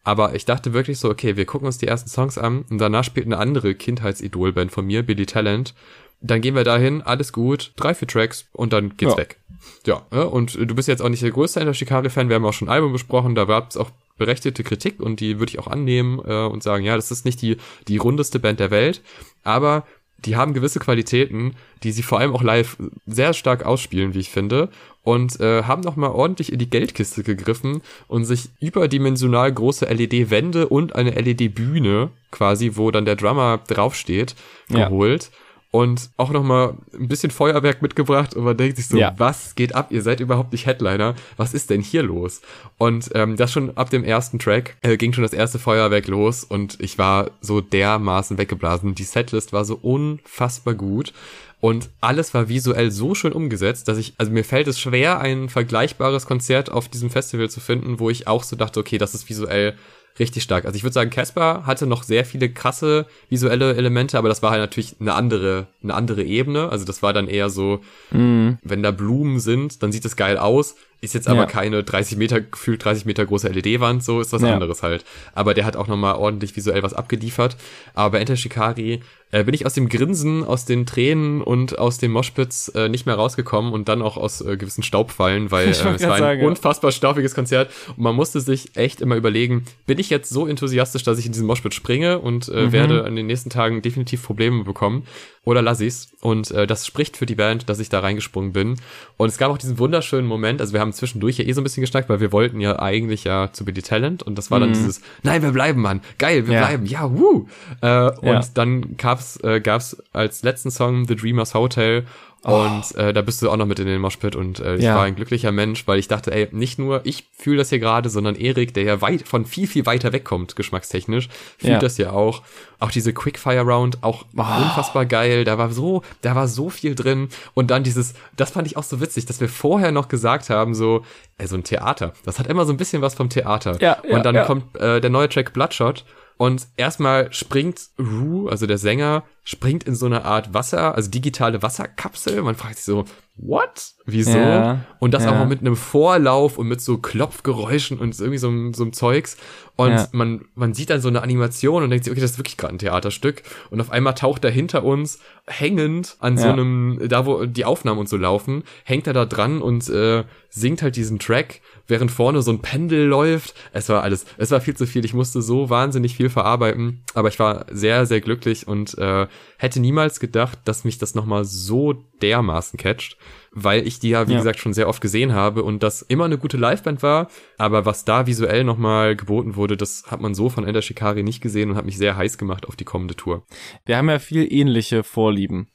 Aber ich dachte wirklich so, okay, wir gucken uns die ersten Songs an und danach spielt eine andere Kindheitsidolband von mir, Billy Talent. Dann gehen wir dahin, alles gut, drei, vier Tracks und dann geht's ja. weg. Ja, und du bist jetzt auch nicht der größte Enter Shikari-Fan, wir haben auch schon ein Album besprochen, da gab es auch berechtigte Kritik und die würde ich auch annehmen äh, und sagen, ja, das ist nicht die, die rundeste Band der Welt, aber die haben gewisse Qualitäten, die sie vor allem auch live sehr stark ausspielen, wie ich finde, und äh, haben nochmal ordentlich in die Geldkiste gegriffen und sich überdimensional große LED-Wände und eine LED-Bühne quasi, wo dann der Drummer draufsteht, geholt. Ja und auch nochmal ein bisschen Feuerwerk mitgebracht und man denkt sich so, ja. was geht ab? Ihr seid überhaupt nicht Headliner. Was ist denn hier los? Und ähm, das schon ab dem ersten Track äh, ging schon das erste Feuerwerk los und ich war so dermaßen weggeblasen. Die Setlist war so unfassbar gut. Und alles war visuell so schön umgesetzt, dass ich, also mir fällt es schwer, ein vergleichbares Konzert auf diesem Festival zu finden, wo ich auch so dachte, okay, das ist visuell richtig stark. Also ich würde sagen, Casper hatte noch sehr viele krasse visuelle Elemente, aber das war halt natürlich eine andere, eine andere Ebene. Also das war dann eher so, mm. wenn da Blumen sind, dann sieht es geil aus. Ist jetzt aber ja. keine 30 Meter, gefühlt 30 Meter große LED-Wand, so ist was ja. anderes halt. Aber der hat auch nochmal ordentlich visuell was abgeliefert. Aber bei Enter Shikari äh, bin ich aus dem Grinsen, aus den Tränen und aus dem Moshpits äh, nicht mehr rausgekommen und dann auch aus äh, gewissen Staubfallen, weil äh, es war ein sagen, unfassbar staubiges Konzert. Und man musste sich echt immer überlegen, bin ich jetzt so enthusiastisch, dass ich in diesen Moshpit springe und äh, mhm. werde in den nächsten Tagen definitiv Probleme bekommen oder lass ich's und äh, das spricht für die Band, dass ich da reingesprungen bin und es gab auch diesen wunderschönen Moment, also wir haben zwischendurch ja eh so ein bisschen geschnackt, weil wir wollten ja eigentlich ja zu Billy Talent und das war dann mhm. dieses, nein, wir bleiben, Mann, geil, wir ja. bleiben, ja, wuh. Äh, und ja. dann gab's, äh, gab's als letzten Song The Dreamers Hotel Oh. Und äh, da bist du auch noch mit in den Moshpit und äh, ich ja. war ein glücklicher Mensch, weil ich dachte, ey, nicht nur ich fühle das hier gerade, sondern Erik, der ja weit von viel, viel weiter wegkommt, geschmackstechnisch, fühlt ja. das ja auch. Auch diese Quickfire Round, auch oh. unfassbar geil. Da war so, da war so viel drin. Und dann dieses, das fand ich auch so witzig, dass wir vorher noch gesagt haben, so, ey, so ein Theater. Das hat immer so ein bisschen was vom Theater. Ja, und dann ja. kommt äh, der neue Track Bloodshot und erstmal springt Rue, also der Sänger, springt in so eine Art Wasser, also digitale Wasserkapsel. Man fragt sich so, what? Wieso? Ja, und das ja. auch noch mit einem Vorlauf und mit so Klopfgeräuschen und irgendwie so, so einem Zeugs. Und ja. man, man sieht dann so eine Animation und denkt sich, okay, das ist wirklich gerade ein Theaterstück. Und auf einmal taucht er hinter uns, hängend an so einem, da wo die Aufnahmen und so laufen, hängt er da dran und äh, singt halt diesen Track, während vorne so ein Pendel läuft. Es war alles, es war viel zu viel. Ich musste so wahnsinnig viel verarbeiten. Aber ich war sehr, sehr glücklich und äh, hätte niemals gedacht, dass mich das nochmal so dermaßen catcht weil ich die ja, wie ja. gesagt, schon sehr oft gesehen habe und das immer eine gute Liveband war. Aber was da visuell nochmal geboten wurde, das hat man so von Ender Shikari nicht gesehen und hat mich sehr heiß gemacht auf die kommende Tour. Wir haben ja viel ähnliche Vorlieben.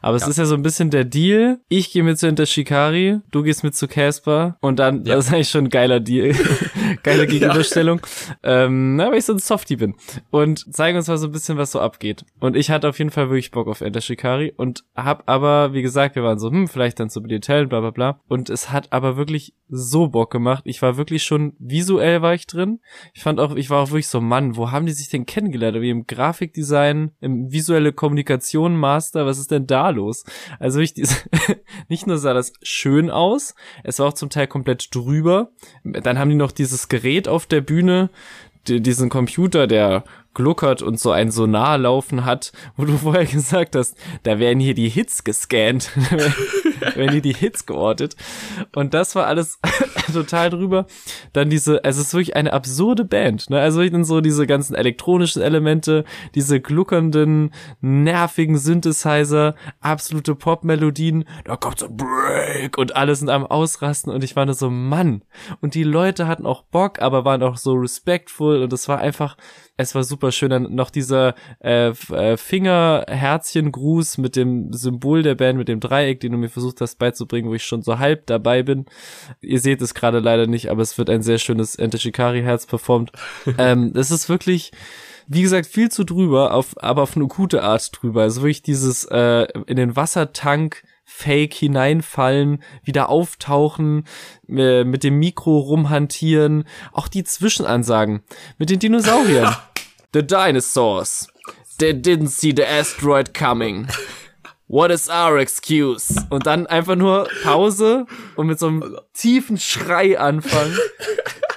Aber es ja. ist ja so ein bisschen der Deal. Ich gehe mit zu Ender Shikari, du gehst mit zu Casper und dann, ja. das ist eigentlich schon ein geiler Deal. Geile Gegenüberstellung. Ähm, weil ich so ein Softie bin. Und zeigen uns mal so ein bisschen, was so abgeht. Und ich hatte auf jeden Fall wirklich Bock auf Ender Shikari und hab aber, wie gesagt, wir waren so, hm, vielleicht dann so Detail, bla bla bla. Und es hat aber wirklich so Bock gemacht. Ich war wirklich schon visuell war ich drin. Ich fand auch, ich war auch wirklich so, Mann, wo haben die sich denn kennengelernt? Wie im Grafikdesign, im visuelle Kommunikation Master, was ist denn da los? Also ich nicht nur sah das schön aus, es war auch zum Teil komplett drüber. Dann haben die noch dieses Gerät auf der Bühne, diesen Computer, der gluckert und so ein Sonar laufen hat, wo du vorher gesagt hast, da werden hier die Hits gescannt, werden hier die Hits geortet. Und das war alles total drüber. Dann diese, also es ist wirklich eine absurde Band, ne? Also dann so diese ganzen elektronischen Elemente, diese gluckernden, nervigen Synthesizer, absolute Pop-Melodien, da kommt so Break und alle sind am Ausrasten und ich war nur so, Mann. Und die Leute hatten auch Bock, aber waren auch so respectful und es war einfach, es war super schön. Dann noch dieser äh, äh, Finger-Herzchen-Gruß mit dem Symbol der Band, mit dem Dreieck, den du mir versucht hast beizubringen, wo ich schon so halb dabei bin. Ihr seht es gerade leider nicht, aber es wird ein sehr schönes Ente Shikari-Herz performt. ähm, es ist wirklich wie gesagt, viel zu drüber, auf, aber auf eine gute Art drüber. Also wirklich dieses äh, in den Wassertank Fake hineinfallen, wieder auftauchen, äh, mit dem Mikro rumhantieren, auch die Zwischenansagen mit den Dinosauriern. The dinosaurs. They didn't see the asteroid coming. What is our excuse? Und dann einfach nur Pause und mit so einem tiefen Schrei anfangen.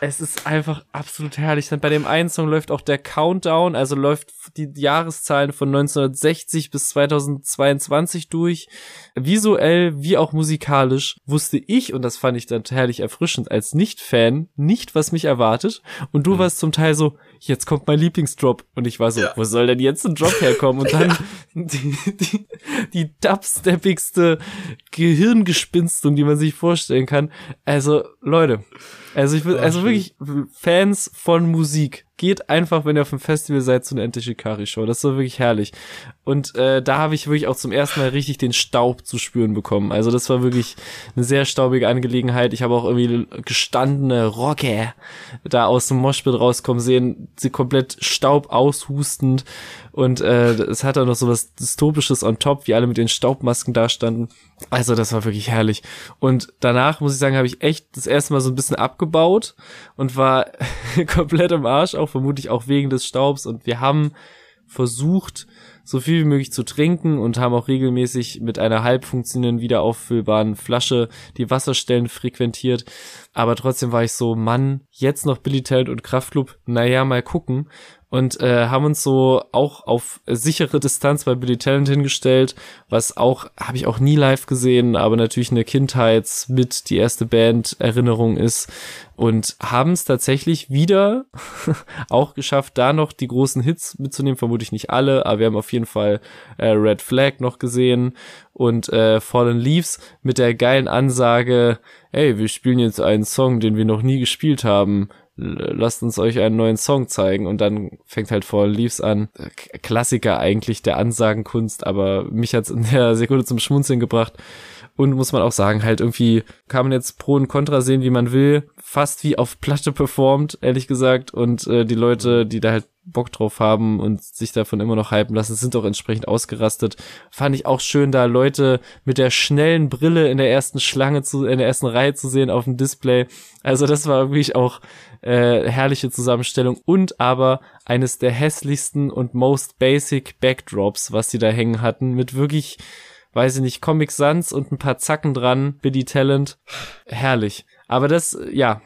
Es ist einfach absolut herrlich. Dann bei dem einen Song läuft auch der Countdown, also läuft die Jahreszahlen von 1960 bis 2022 durch. Visuell wie auch musikalisch wusste ich, und das fand ich dann herrlich erfrischend als Nicht-Fan, nicht, was mich erwartet. Und du mhm. warst zum Teil so, jetzt kommt mein Lieblingsdrop. Und ich war so, ja. wo soll denn jetzt ein Drop herkommen? Und dann ja. die, die, die dubsteppigste Gehirngespinstung, die man sich vorstellen kann. Also, Leute, also ich will, also wirklich Fans von Musik geht einfach, wenn ihr auf dem Festival seid, zu einer Ente Shikari Show. Das so wirklich herrlich. Und äh, da habe ich wirklich auch zum ersten Mal richtig den Staub zu spüren bekommen. Also das war wirklich eine sehr staubige Angelegenheit. Ich habe auch irgendwie gestandene Rocker da aus dem Moshpit rauskommen sehen, sie komplett Staub aushustend. Und äh, es hat auch noch so was Dystopisches on top, wie alle mit den Staubmasken da standen. Also das war wirklich herrlich. Und danach, muss ich sagen, habe ich echt das erste Mal so ein bisschen abgebaut und war komplett im Arsch, auch, vermutlich auch wegen des Staubs. Und wir haben versucht, so viel wie möglich zu trinken und haben auch regelmäßig mit einer halb funktionierenden, wieder auffüllbaren Flasche die Wasserstellen frequentiert. Aber trotzdem war ich so, Mann, jetzt noch Billy Talent und Kraftclub, naja, mal gucken und äh, haben uns so auch auf sichere Distanz bei Billy Talent hingestellt, was auch habe ich auch nie live gesehen, aber natürlich eine Kindheits mit die erste Band Erinnerung ist. Und haben es tatsächlich wieder auch geschafft, da noch die großen Hits mitzunehmen, vermutlich nicht alle, aber wir haben auf jeden Fall äh, Red Flag noch gesehen und äh, Fallen Leaves mit der geilen Ansage, ey, wir spielen jetzt einen Song, den wir noch nie gespielt haben lasst uns euch einen neuen Song zeigen und dann fängt halt Fallen Leaves an. Klassiker eigentlich der Ansagenkunst, aber mich hat's in der Sekunde zum Schmunzeln gebracht. Und muss man auch sagen, halt irgendwie kann man jetzt Pro und Contra sehen, wie man will. Fast wie auf Platte performt, ehrlich gesagt. Und äh, die Leute, die da halt Bock drauf haben und sich davon immer noch hypen lassen, sind auch entsprechend ausgerastet. Fand ich auch schön, da Leute mit der schnellen Brille in der ersten Schlange zu, in der ersten Reihe zu sehen auf dem Display. Also das war wirklich auch äh, herrliche Zusammenstellung und aber eines der hässlichsten und most basic Backdrops, was die da hängen hatten, mit wirklich weiß ich nicht, Comic Sans und ein paar Zacken dran, Biddy Talent. Herrlich. Aber das, ja,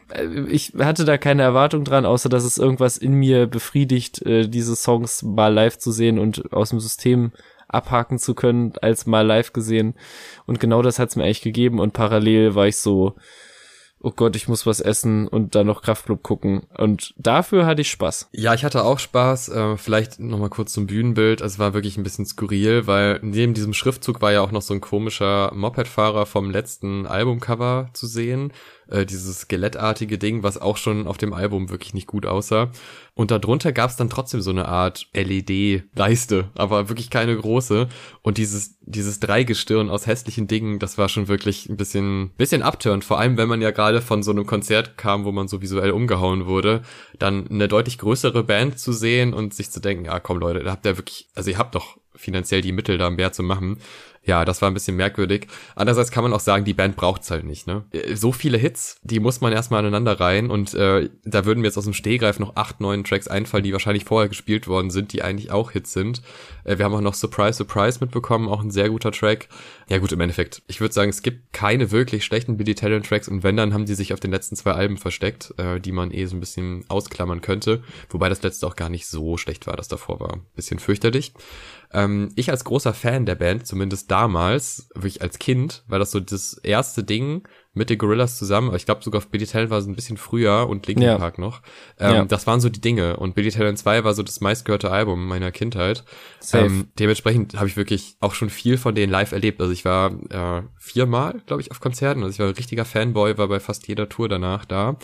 ich hatte da keine Erwartung dran, außer dass es irgendwas in mir befriedigt, äh, diese Songs mal live zu sehen und aus dem System abhaken zu können, als mal live gesehen. Und genau das hat's mir eigentlich gegeben und parallel war ich so, oh Gott, ich muss was essen und dann noch Kraftclub gucken. Und dafür hatte ich Spaß. Ja, ich hatte auch Spaß. Äh, vielleicht nochmal kurz zum Bühnenbild. Es war wirklich ein bisschen skurril, weil neben diesem Schriftzug war ja auch noch so ein komischer Mopedfahrer vom letzten Albumcover zu sehen äh, dieses skelettartige Ding, was auch schon auf dem Album wirklich nicht gut aussah. Und darunter gab es dann trotzdem so eine Art LED-Leiste, aber wirklich keine große. Und dieses, dieses Dreigestirn aus hässlichen Dingen, das war schon wirklich ein bisschen, bisschen abturnt. Vor allem, wenn man ja gerade von so einem Konzert kam, wo man so visuell umgehauen wurde, dann eine deutlich größere Band zu sehen und sich zu denken, ja komm Leute, da habt ihr wirklich, also ihr habt doch finanziell die Mittel, da mehr zu machen ja, das war ein bisschen merkwürdig. Andererseits kann man auch sagen, die Band braucht's halt nicht, ne? So viele Hits, die muss man erstmal aneinander rein und äh, da würden mir jetzt aus dem Stehgreif noch acht, neun Tracks einfallen, die wahrscheinlich vorher gespielt worden sind, die eigentlich auch Hits sind. Äh, wir haben auch noch Surprise, Surprise mitbekommen, auch ein sehr guter Track. Ja gut, im Endeffekt, ich würde sagen, es gibt keine wirklich schlechten Billy Talent Tracks und wenn, dann haben die sich auf den letzten zwei Alben versteckt, äh, die man eh so ein bisschen ausklammern könnte. Wobei das letzte auch gar nicht so schlecht war, das davor war. Bisschen fürchterlich. Ähm, ich als großer Fan der Band, zumindest damals, wirklich als Kind, war das so das erste Ding mit den Gorillas zusammen. Ich glaube sogar auf Billy Talent war es ein bisschen früher und Linkin ja. Park noch. Ähm, ja. Das waren so die Dinge. Und Billy Talent 2 war so das meistgehörte Album meiner Kindheit. Ähm, dementsprechend habe ich wirklich auch schon viel von denen live erlebt. Also ich war äh, viermal, glaube ich, auf Konzerten. Also ich war ein richtiger Fanboy, war bei fast jeder Tour danach da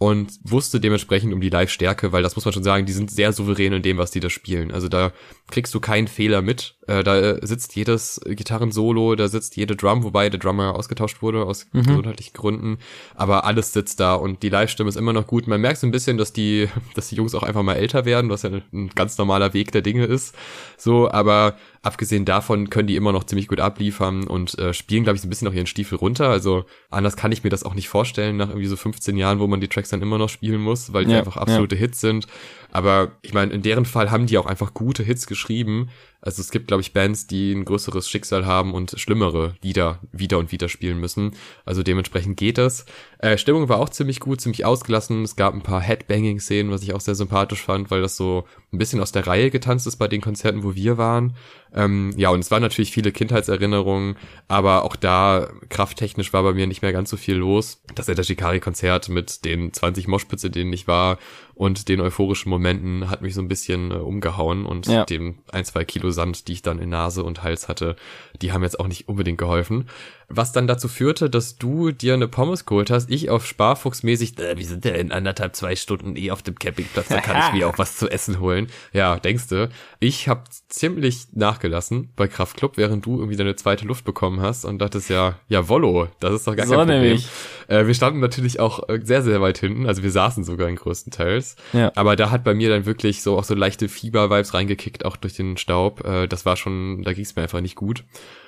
und wusste dementsprechend um die Live-Stärke, weil das muss man schon sagen, die sind sehr souverän in dem, was die da spielen. Also da kriegst du keinen Fehler mit. Äh, da sitzt jedes Gitarrensolo, da sitzt jede Drum, wobei der Drummer ausgetauscht wurde aus mhm. gesundheitlichen Gründen. Aber alles sitzt da und die Live-Stimme ist immer noch gut. Man merkt so ein bisschen, dass die, dass die Jungs auch einfach mal älter werden, was ja ein ganz normaler Weg der Dinge ist. So, aber abgesehen davon können die immer noch ziemlich gut abliefern und äh, spielen, glaube ich, so ein bisschen noch ihren Stiefel runter. Also anders kann ich mir das auch nicht vorstellen, nach irgendwie so 15 Jahren, wo man die Tracks dann immer noch spielen muss, weil die ja, einfach absolute ja. Hits sind. Aber ich meine, in deren Fall haben die auch einfach gute Hits geschrieben. Also es gibt, glaube ich, Bands, die ein größeres Schicksal haben und schlimmere Lieder wieder und wieder spielen müssen. Also dementsprechend geht das. Äh, Stimmung war auch ziemlich gut, ziemlich ausgelassen. Es gab ein paar Headbanging-Szenen, was ich auch sehr sympathisch fand, weil das so ein bisschen aus der Reihe getanzt ist bei den Konzerten, wo wir waren. Ähm, ja, und es waren natürlich viele Kindheitserinnerungen, aber auch da krafttechnisch war bei mir nicht mehr ganz so viel los. Das Etta Shikari-Konzert mit den 20 Moshpits, in denen ich war und den euphorischen Momenten hat mich so ein bisschen äh, umgehauen und ja. dem ein, zwei Kilo Sand, die ich dann in Nase und Hals hatte, die haben jetzt auch nicht unbedingt geholfen was dann dazu führte, dass du dir eine Pommes geholt hast, ich auf Sparfuchsmäßig, äh, wir sind ja in anderthalb, zwei Stunden eh auf dem Campingplatz, da kann ich mir auch was zu essen holen. Ja, denkst du. Ich habe ziemlich nachgelassen bei Kraftclub, während du irgendwie deine zweite Luft bekommen hast und dachtest ja, ja, Wollo, das ist doch gar so kein Problem. Nämlich. Äh, wir standen natürlich auch äh, sehr, sehr weit hinten, also wir saßen sogar in größten Teils. Ja. Aber da hat bei mir dann wirklich so auch so leichte Fieber-Vibes reingekickt, auch durch den Staub. Äh, das war schon, da ging es mir einfach nicht gut.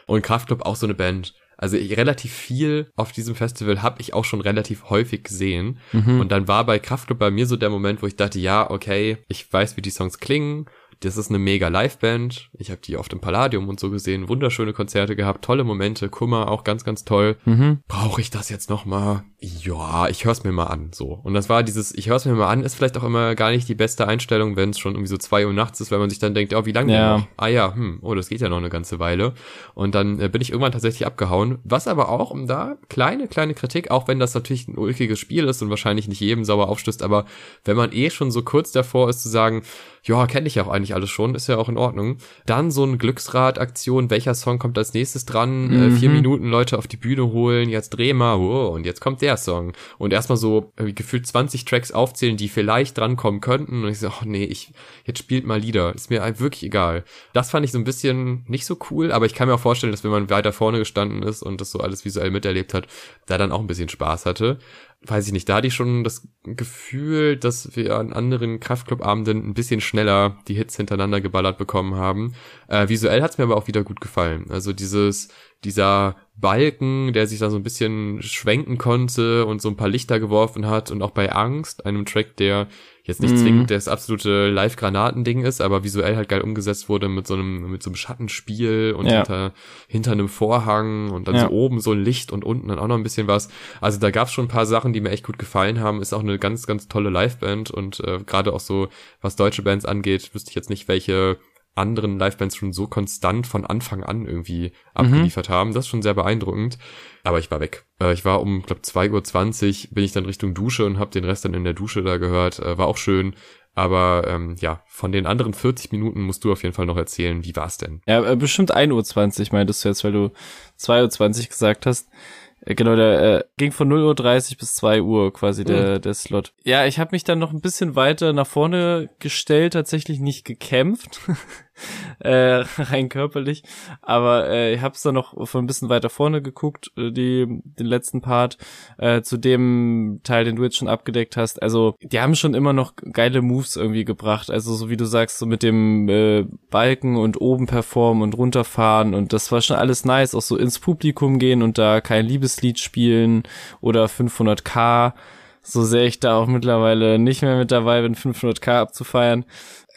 Und Kraftclub auch so eine Band, Also ich, relativ viel auf diesem Festival habe ich auch schon relativ häufig gesehen. Mhm. Und dann war bei Kraftclub bei mir so der Moment, wo ich dachte, ja, okay, ich weiß, wie die Songs klingen das ist eine mega Liveband. Ich habe die oft im Palladium und so gesehen. Wunderschöne Konzerte gehabt, tolle Momente. Kummer auch ganz, ganz toll. Mhm. Brauche ich das jetzt noch mal? Ja, ich hör's mir mal an. So. Und das war dieses, ich hör's mir mal an, ist vielleicht auch immer gar nicht die beste Einstellung, wenn es schon irgendwie so zwei Uhr nachts ist, weil man sich dann denkt, oh, wie lange ja. noch? Ah ja, hm, oh, das geht ja noch eine ganze Weile. Und dann äh, bin ich irgendwann tatsächlich abgehauen. Was aber auch, um da kleine, kleine Kritik, auch wenn das natürlich ein ulkiges Spiel ist und wahrscheinlich nicht jedem sauer aufstößt, aber wenn man eh schon so kurz davor ist zu sagen, ja, kenne ich ja auch eigentlich alles schon, ist ja auch in Ordnung. Dann so ein Glücksrad-Aktion, welcher Song kommt als nächstes dran? Mhm. Äh, vier mhm. Minuten Leute auf die Bühne holen, jetzt dreh mal, oh, und jetzt kommt der Song. Und erstmal so äh, gefühlt 20 Tracks aufzählen, die vielleicht drankommen könnten. Und ich so, oh nee, ich, jetzt spielt mal Lieder. Ist mir wirklich egal. Das fand ich so ein bisschen nicht so cool, aber ich kann mir auch vorstellen, dass wenn man weiter vorne gestanden ist und das so alles visuell miterlebt hat, da dann auch ein bisschen Spaß hatte weiß ich nicht, da hatte ich schon das Gefühl, dass wir an anderen Kraftclub-Abenden ein bisschen schneller die Hits hintereinander geballert bekommen haben. Äh, visuell hat's mir aber auch wieder gut gefallen. Also dieses, dieser Balken, der sich da so ein bisschen schwenken konnte und so ein paar Lichter geworfen hat und auch bei Angst, einem Track, der jetzt nicht mhm. zwingend das absolute Live-Granaten-Ding ist, aber visuell halt geil umgesetzt wurde mit so einem, mit so einem Schattenspiel und ja. hinter, hinter einem Vorhang und dann ja. so oben so ein Licht und unten dann auch noch ein bisschen was. Also da gab's schon ein paar Sachen, die mir echt gut gefallen haben. Ist auch eine ganz, ganz tolle Live-Band und äh, gerade auch so, was deutsche Bands angeht, wüsste ich jetzt nicht, welche anderen Livebands schon so konstant von Anfang an irgendwie abgeliefert mhm. haben. Das ist schon sehr beeindruckend. Aber ich war weg. Äh, ich war um, glaube 2.20 Uhr bin ich dann Richtung Dusche und habe den Rest dann in der Dusche da gehört. Äh, war auch schön. Aber ähm, ja, von den anderen 40 Minuten musst du auf jeden Fall noch erzählen, wie war's denn? Ja, äh, bestimmt 1.20 Uhr meintest du jetzt, weil du 2.20 Uhr gesagt hast. Äh, genau, der äh, ging von 0.30 Uhr bis 2 Uhr quasi der, mhm. der Slot. Ja, ich habe mich dann noch ein bisschen weiter nach vorne gestellt, tatsächlich nicht gekämpft, äh, rein körperlich, aber äh, ich habe es dann noch von ein bisschen weiter vorne geguckt, äh, die den letzten Part, äh, zu dem Teil, den du jetzt schon abgedeckt hast. Also die haben schon immer noch geile Moves irgendwie gebracht, also so wie du sagst, so mit dem äh, Balken und oben performen und runterfahren. Und das war schon alles nice, auch so ins Publikum gehen und da kein Liebeslied spielen oder 500k so sehr ich da auch mittlerweile nicht mehr mit dabei bin, 500k abzufeiern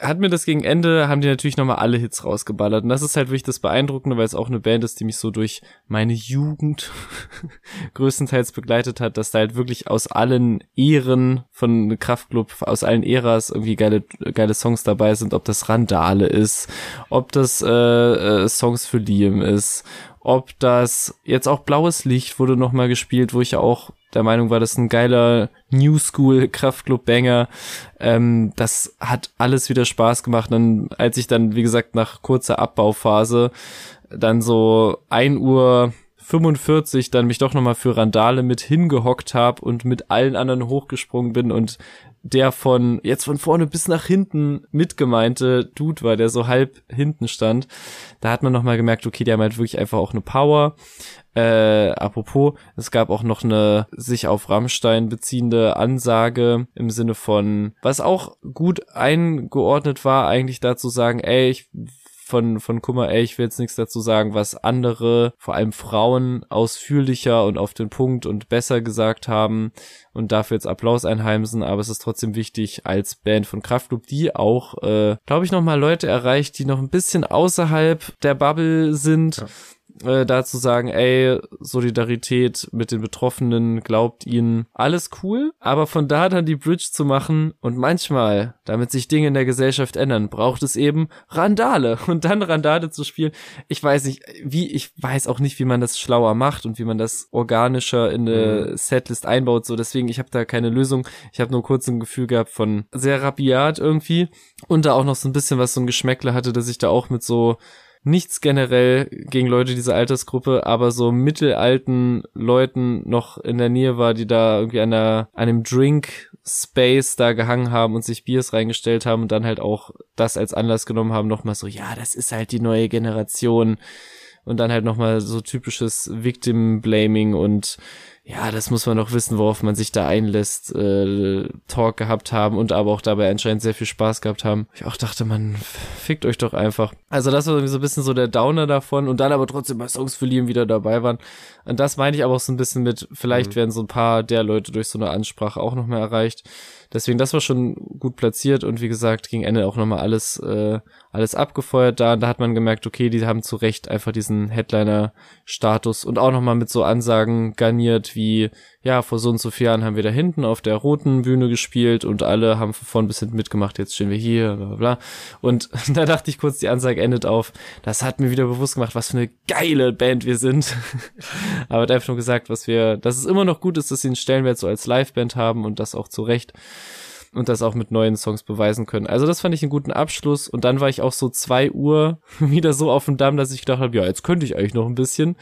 hat mir das gegen Ende, haben die natürlich nochmal alle Hits rausgeballert. Und das ist halt wirklich das Beeindruckende, weil es auch eine Band ist, die mich so durch meine Jugend größtenteils begleitet hat, dass da halt wirklich aus allen Ehren von Kraftclub, aus allen Äras irgendwie geile, geile Songs dabei sind, ob das Randale ist, ob das äh, äh, Songs für Liam ist, ob das jetzt auch Blaues Licht wurde nochmal gespielt, wo ich ja auch der Meinung war, das ist ein geiler New School Kraftclub Banger. Ähm, das hat alles wieder Spaß gemacht. Und als ich dann, wie gesagt, nach kurzer Abbauphase dann so ein Uhr 45 dann mich doch nochmal für Randale mit hingehockt habe und mit allen anderen hochgesprungen bin und der von jetzt von vorne bis nach hinten mitgemeinte Dude war, der so halb hinten stand. Da hat man noch mal gemerkt, okay, der meint wirklich einfach auch eine Power. Äh, apropos, es gab auch noch eine sich auf Rammstein beziehende Ansage im Sinne von, was auch gut eingeordnet war, eigentlich dazu sagen, ey, ich von, von Kummer, ey, ich will jetzt nichts dazu sagen, was andere, vor allem Frauen, ausführlicher und auf den Punkt und besser gesagt haben und dafür jetzt Applaus einheimsen, aber es ist trotzdem wichtig als Band von Kraftklub, die auch, äh, glaube ich, nochmal Leute erreicht, die noch ein bisschen außerhalb der Bubble sind. Ja äh, dazu sagen, ey, Solidarität mit den Betroffenen, glaubt ihnen, alles cool, aber von da dann die Bridge zu machen und manchmal, damit sich Dinge in der Gesellschaft ändern, braucht es eben Randale und dann Randale zu spielen. Ich weiß nicht, wie, ich weiß auch nicht, wie man das schlauer macht und wie man das organischer in eine mhm. Setlist einbaut, so deswegen, ich habe da keine Lösung. Ich habe nur kurz ein Gefühl gehabt von sehr rabiat irgendwie und da auch noch so ein bisschen was so ein Geschmäckle hatte, dass ich da auch mit so nichts generell gegen Leute dieser Altersgruppe, aber so mittelalten Leuten noch in der Nähe war, die da irgendwie an, der, an einem Drink Space da gehangen haben und sich Biers reingestellt haben und dann halt auch das als Anlass genommen haben, nochmal so, ja, das ist halt die neue Generation. Und dann halt nochmal so typisches Victim Blaming und ja, das muss man doch wissen, worauf man sich da einlässt, äh, Talk gehabt haben und aber auch dabei anscheinend sehr viel Spaß gehabt haben. Ich auch dachte, man fickt euch doch einfach. Also das war irgendwie so ein bisschen so der Downer davon und dann aber trotzdem bei Songs für Liam wieder dabei waren. Und das meine ich aber auch so ein bisschen mit, vielleicht mhm. werden so ein paar der Leute durch so eine Ansprache auch noch mehr erreicht. Deswegen, das war schon gut platziert und wie gesagt, gegen Ende auch nochmal alles, äh, alles abgefeuert da. Und da hat man gemerkt, okay, die haben zu Recht einfach diesen Headliner-Status und auch nochmal mit so Ansagen garniert wie, ja, vor so und so vielen Jahren haben wir da hinten auf der roten Bühne gespielt und alle haben von vorn bis hinten mitgemacht, jetzt stehen wir hier, bla bla bla. Und da dachte ich kurz, die Ansage endet auf, das hat mir wieder bewusst gemacht, was für eine geile Band wir sind. Aber hat einfach nur gesagt, was wir, dass es immer noch gut ist, dass sie einen Stellenwert so als Liveband haben und das auch zu Recht und das auch mit neuen Songs beweisen können. Also das fand ich einen guten Abschluss und dann war ich auch so zwei Uhr wieder so auf dem Damm, dass ich gedacht habe, ja, jetzt könnte ich eigentlich noch ein bisschen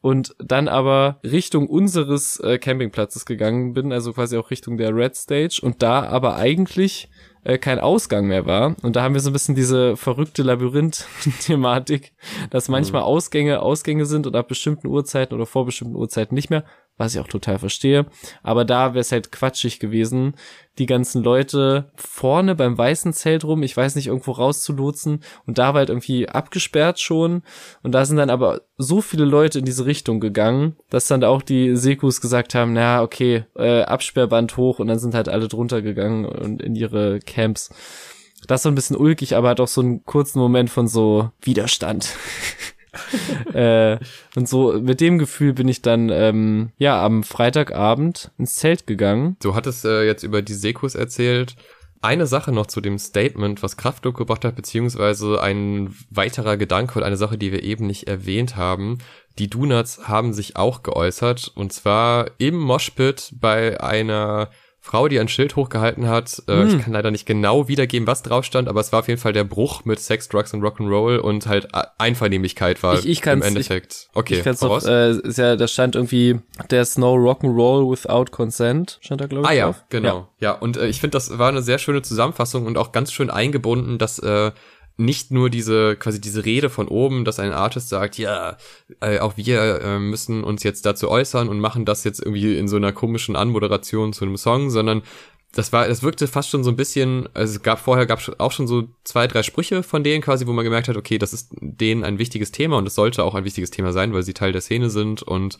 und dann aber Richtung unseres äh, Campingplatzes gegangen bin, also quasi auch Richtung der Red Stage und da aber eigentlich äh, kein Ausgang mehr war. Und da haben wir so ein bisschen diese verrückte Labyrinth-Thematik, dass manchmal mhm. Ausgänge Ausgänge sind und ab bestimmten Uhrzeiten oder vor bestimmten Uhrzeiten nicht mehr was ich auch total verstehe. Aber da wäre es halt quatschig gewesen, die ganzen Leute vorne beim weißen Zelt rum, ich weiß nicht, irgendwo rauszulotsen und da war halt irgendwie abgesperrt schon und da sind dann aber so viele Leute in diese Richtung gegangen, dass dann auch die Sekus gesagt haben, na okay, äh, Absperrband hoch und dann sind halt alle drunter gegangen und in ihre Camps. Das war ein bisschen ulkig, aber hat auch so einen kurzen Moment von so Widerstand. äh, und so mit dem Gefühl bin ich dann ähm, ja am Freitagabend ins Zelt gegangen. Du hattest äh, jetzt über die Sekus erzählt. Eine Sache noch zu dem Statement, was Kraftklub gebracht hat, beziehungsweise ein weiterer Gedanke und eine Sache, die wir eben nicht erwähnt haben. Die Donuts haben sich auch geäußert und zwar im Moshpit bei einer Frau, die ein Schild hochgehalten hat. Äh, hm. Ich kann leider nicht genau wiedergeben, was drauf stand, aber es war auf jeden Fall der Bruch mit Sex, Drugs und Rock'n'Roll und halt Einvernehmlichkeit war ich, ich kann's, im Endeffekt. Ich, okay, ich kann's noch, äh, ist ja, da stand irgendwie There's no Rock'n'Roll without consent, stand da glaube ich Ah ja, drauf. genau. Ja, ja und äh, ich finde, das war eine sehr schöne Zusammenfassung und auch ganz schön eingebunden, dass äh, nicht nur diese quasi diese Rede von oben, dass ein Artist sagt, ja, äh, auch wir äh, müssen uns jetzt dazu äußern und machen das jetzt irgendwie in so einer komischen Anmoderation zu einem Song, sondern das war, das wirkte fast schon so ein bisschen, also es gab vorher gab auch schon so zwei, drei Sprüche von denen quasi, wo man gemerkt hat, okay, das ist denen ein wichtiges Thema und es sollte auch ein wichtiges Thema sein, weil sie Teil der Szene sind und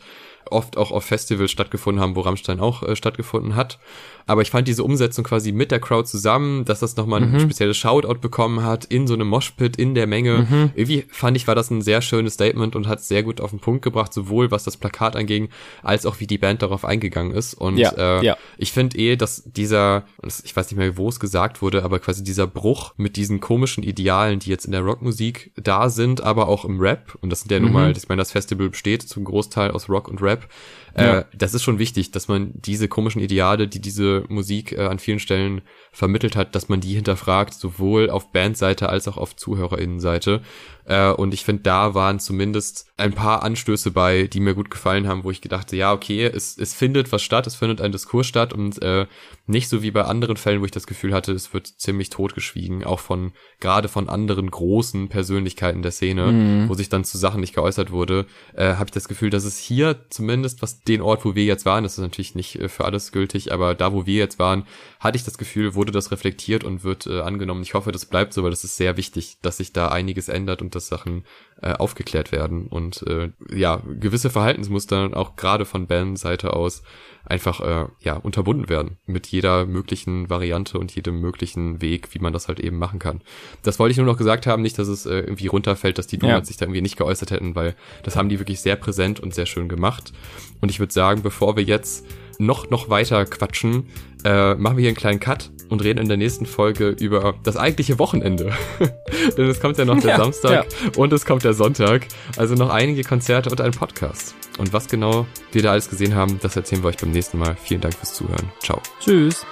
oft auch auf Festivals stattgefunden haben, wo Rammstein auch äh, stattgefunden hat. Aber ich fand diese Umsetzung quasi mit der Crowd zusammen, dass das nochmal ein mhm. spezielles Shoutout bekommen hat, in so einem Moshpit, in der Menge. Mhm. Irgendwie fand ich, war das ein sehr schönes Statement und hat sehr gut auf den Punkt gebracht, sowohl was das Plakat anging, als auch wie die Band darauf eingegangen ist. Und ja, äh, ja. ich finde eh, dass dieser, ich weiß nicht mehr, wo es gesagt wurde, aber quasi dieser Bruch mit diesen komischen Idealen, die jetzt in der Rockmusik da sind, aber auch im Rap, und das sind ja mhm. nun mal, ich meine, das Festival besteht zum Großteil aus Rock und Rap, ja. Äh, das ist schon wichtig, dass man diese komischen Ideale, die diese Musik äh, an vielen Stellen vermittelt hat, dass man die hinterfragt, sowohl auf Bandseite als auch auf ZuhörerInnenseite. Äh, und ich finde, da waren zumindest ein paar Anstöße bei, die mir gut gefallen haben, wo ich gedacht ja, okay, es, es findet was statt, es findet ein Diskurs statt und äh, nicht so wie bei anderen Fällen, wo ich das Gefühl hatte, es wird ziemlich totgeschwiegen, auch von, gerade von anderen großen Persönlichkeiten der Szene, mhm. wo sich dann zu Sachen nicht geäußert wurde, äh, habe ich das Gefühl, dass es hier zumindest, was den Ort, wo wir jetzt waren, das ist natürlich nicht äh, für alles gültig, aber da, wo wir jetzt waren, hatte ich das Gefühl, wurde das reflektiert und wird äh, angenommen. Ich hoffe, das bleibt so, weil das ist sehr wichtig, dass sich da einiges ändert und dass Sachen äh, aufgeklärt werden und äh, ja, gewisse Verhaltensmuster auch gerade von Bandseite aus einfach äh, ja unterbunden werden mit jeder möglichen Variante und jedem möglichen Weg, wie man das halt eben machen kann. Das wollte ich nur noch gesagt haben, nicht, dass es äh, irgendwie runterfällt, dass die Donuts ja. sich da irgendwie nicht geäußert hätten, weil das haben die wirklich sehr präsent und sehr schön gemacht. Und ich würde sagen, bevor wir jetzt noch, noch weiter quatschen, äh, machen wir hier einen kleinen Cut und reden in der nächsten Folge über das eigentliche Wochenende. Denn es kommt ja noch der ja, Samstag ja. und es kommt der Sonntag. Also noch einige Konzerte und ein Podcast. Und was genau wir da alles gesehen haben, das erzählen wir euch beim nächsten Mal. Vielen Dank fürs Zuhören. Ciao. Tschüss.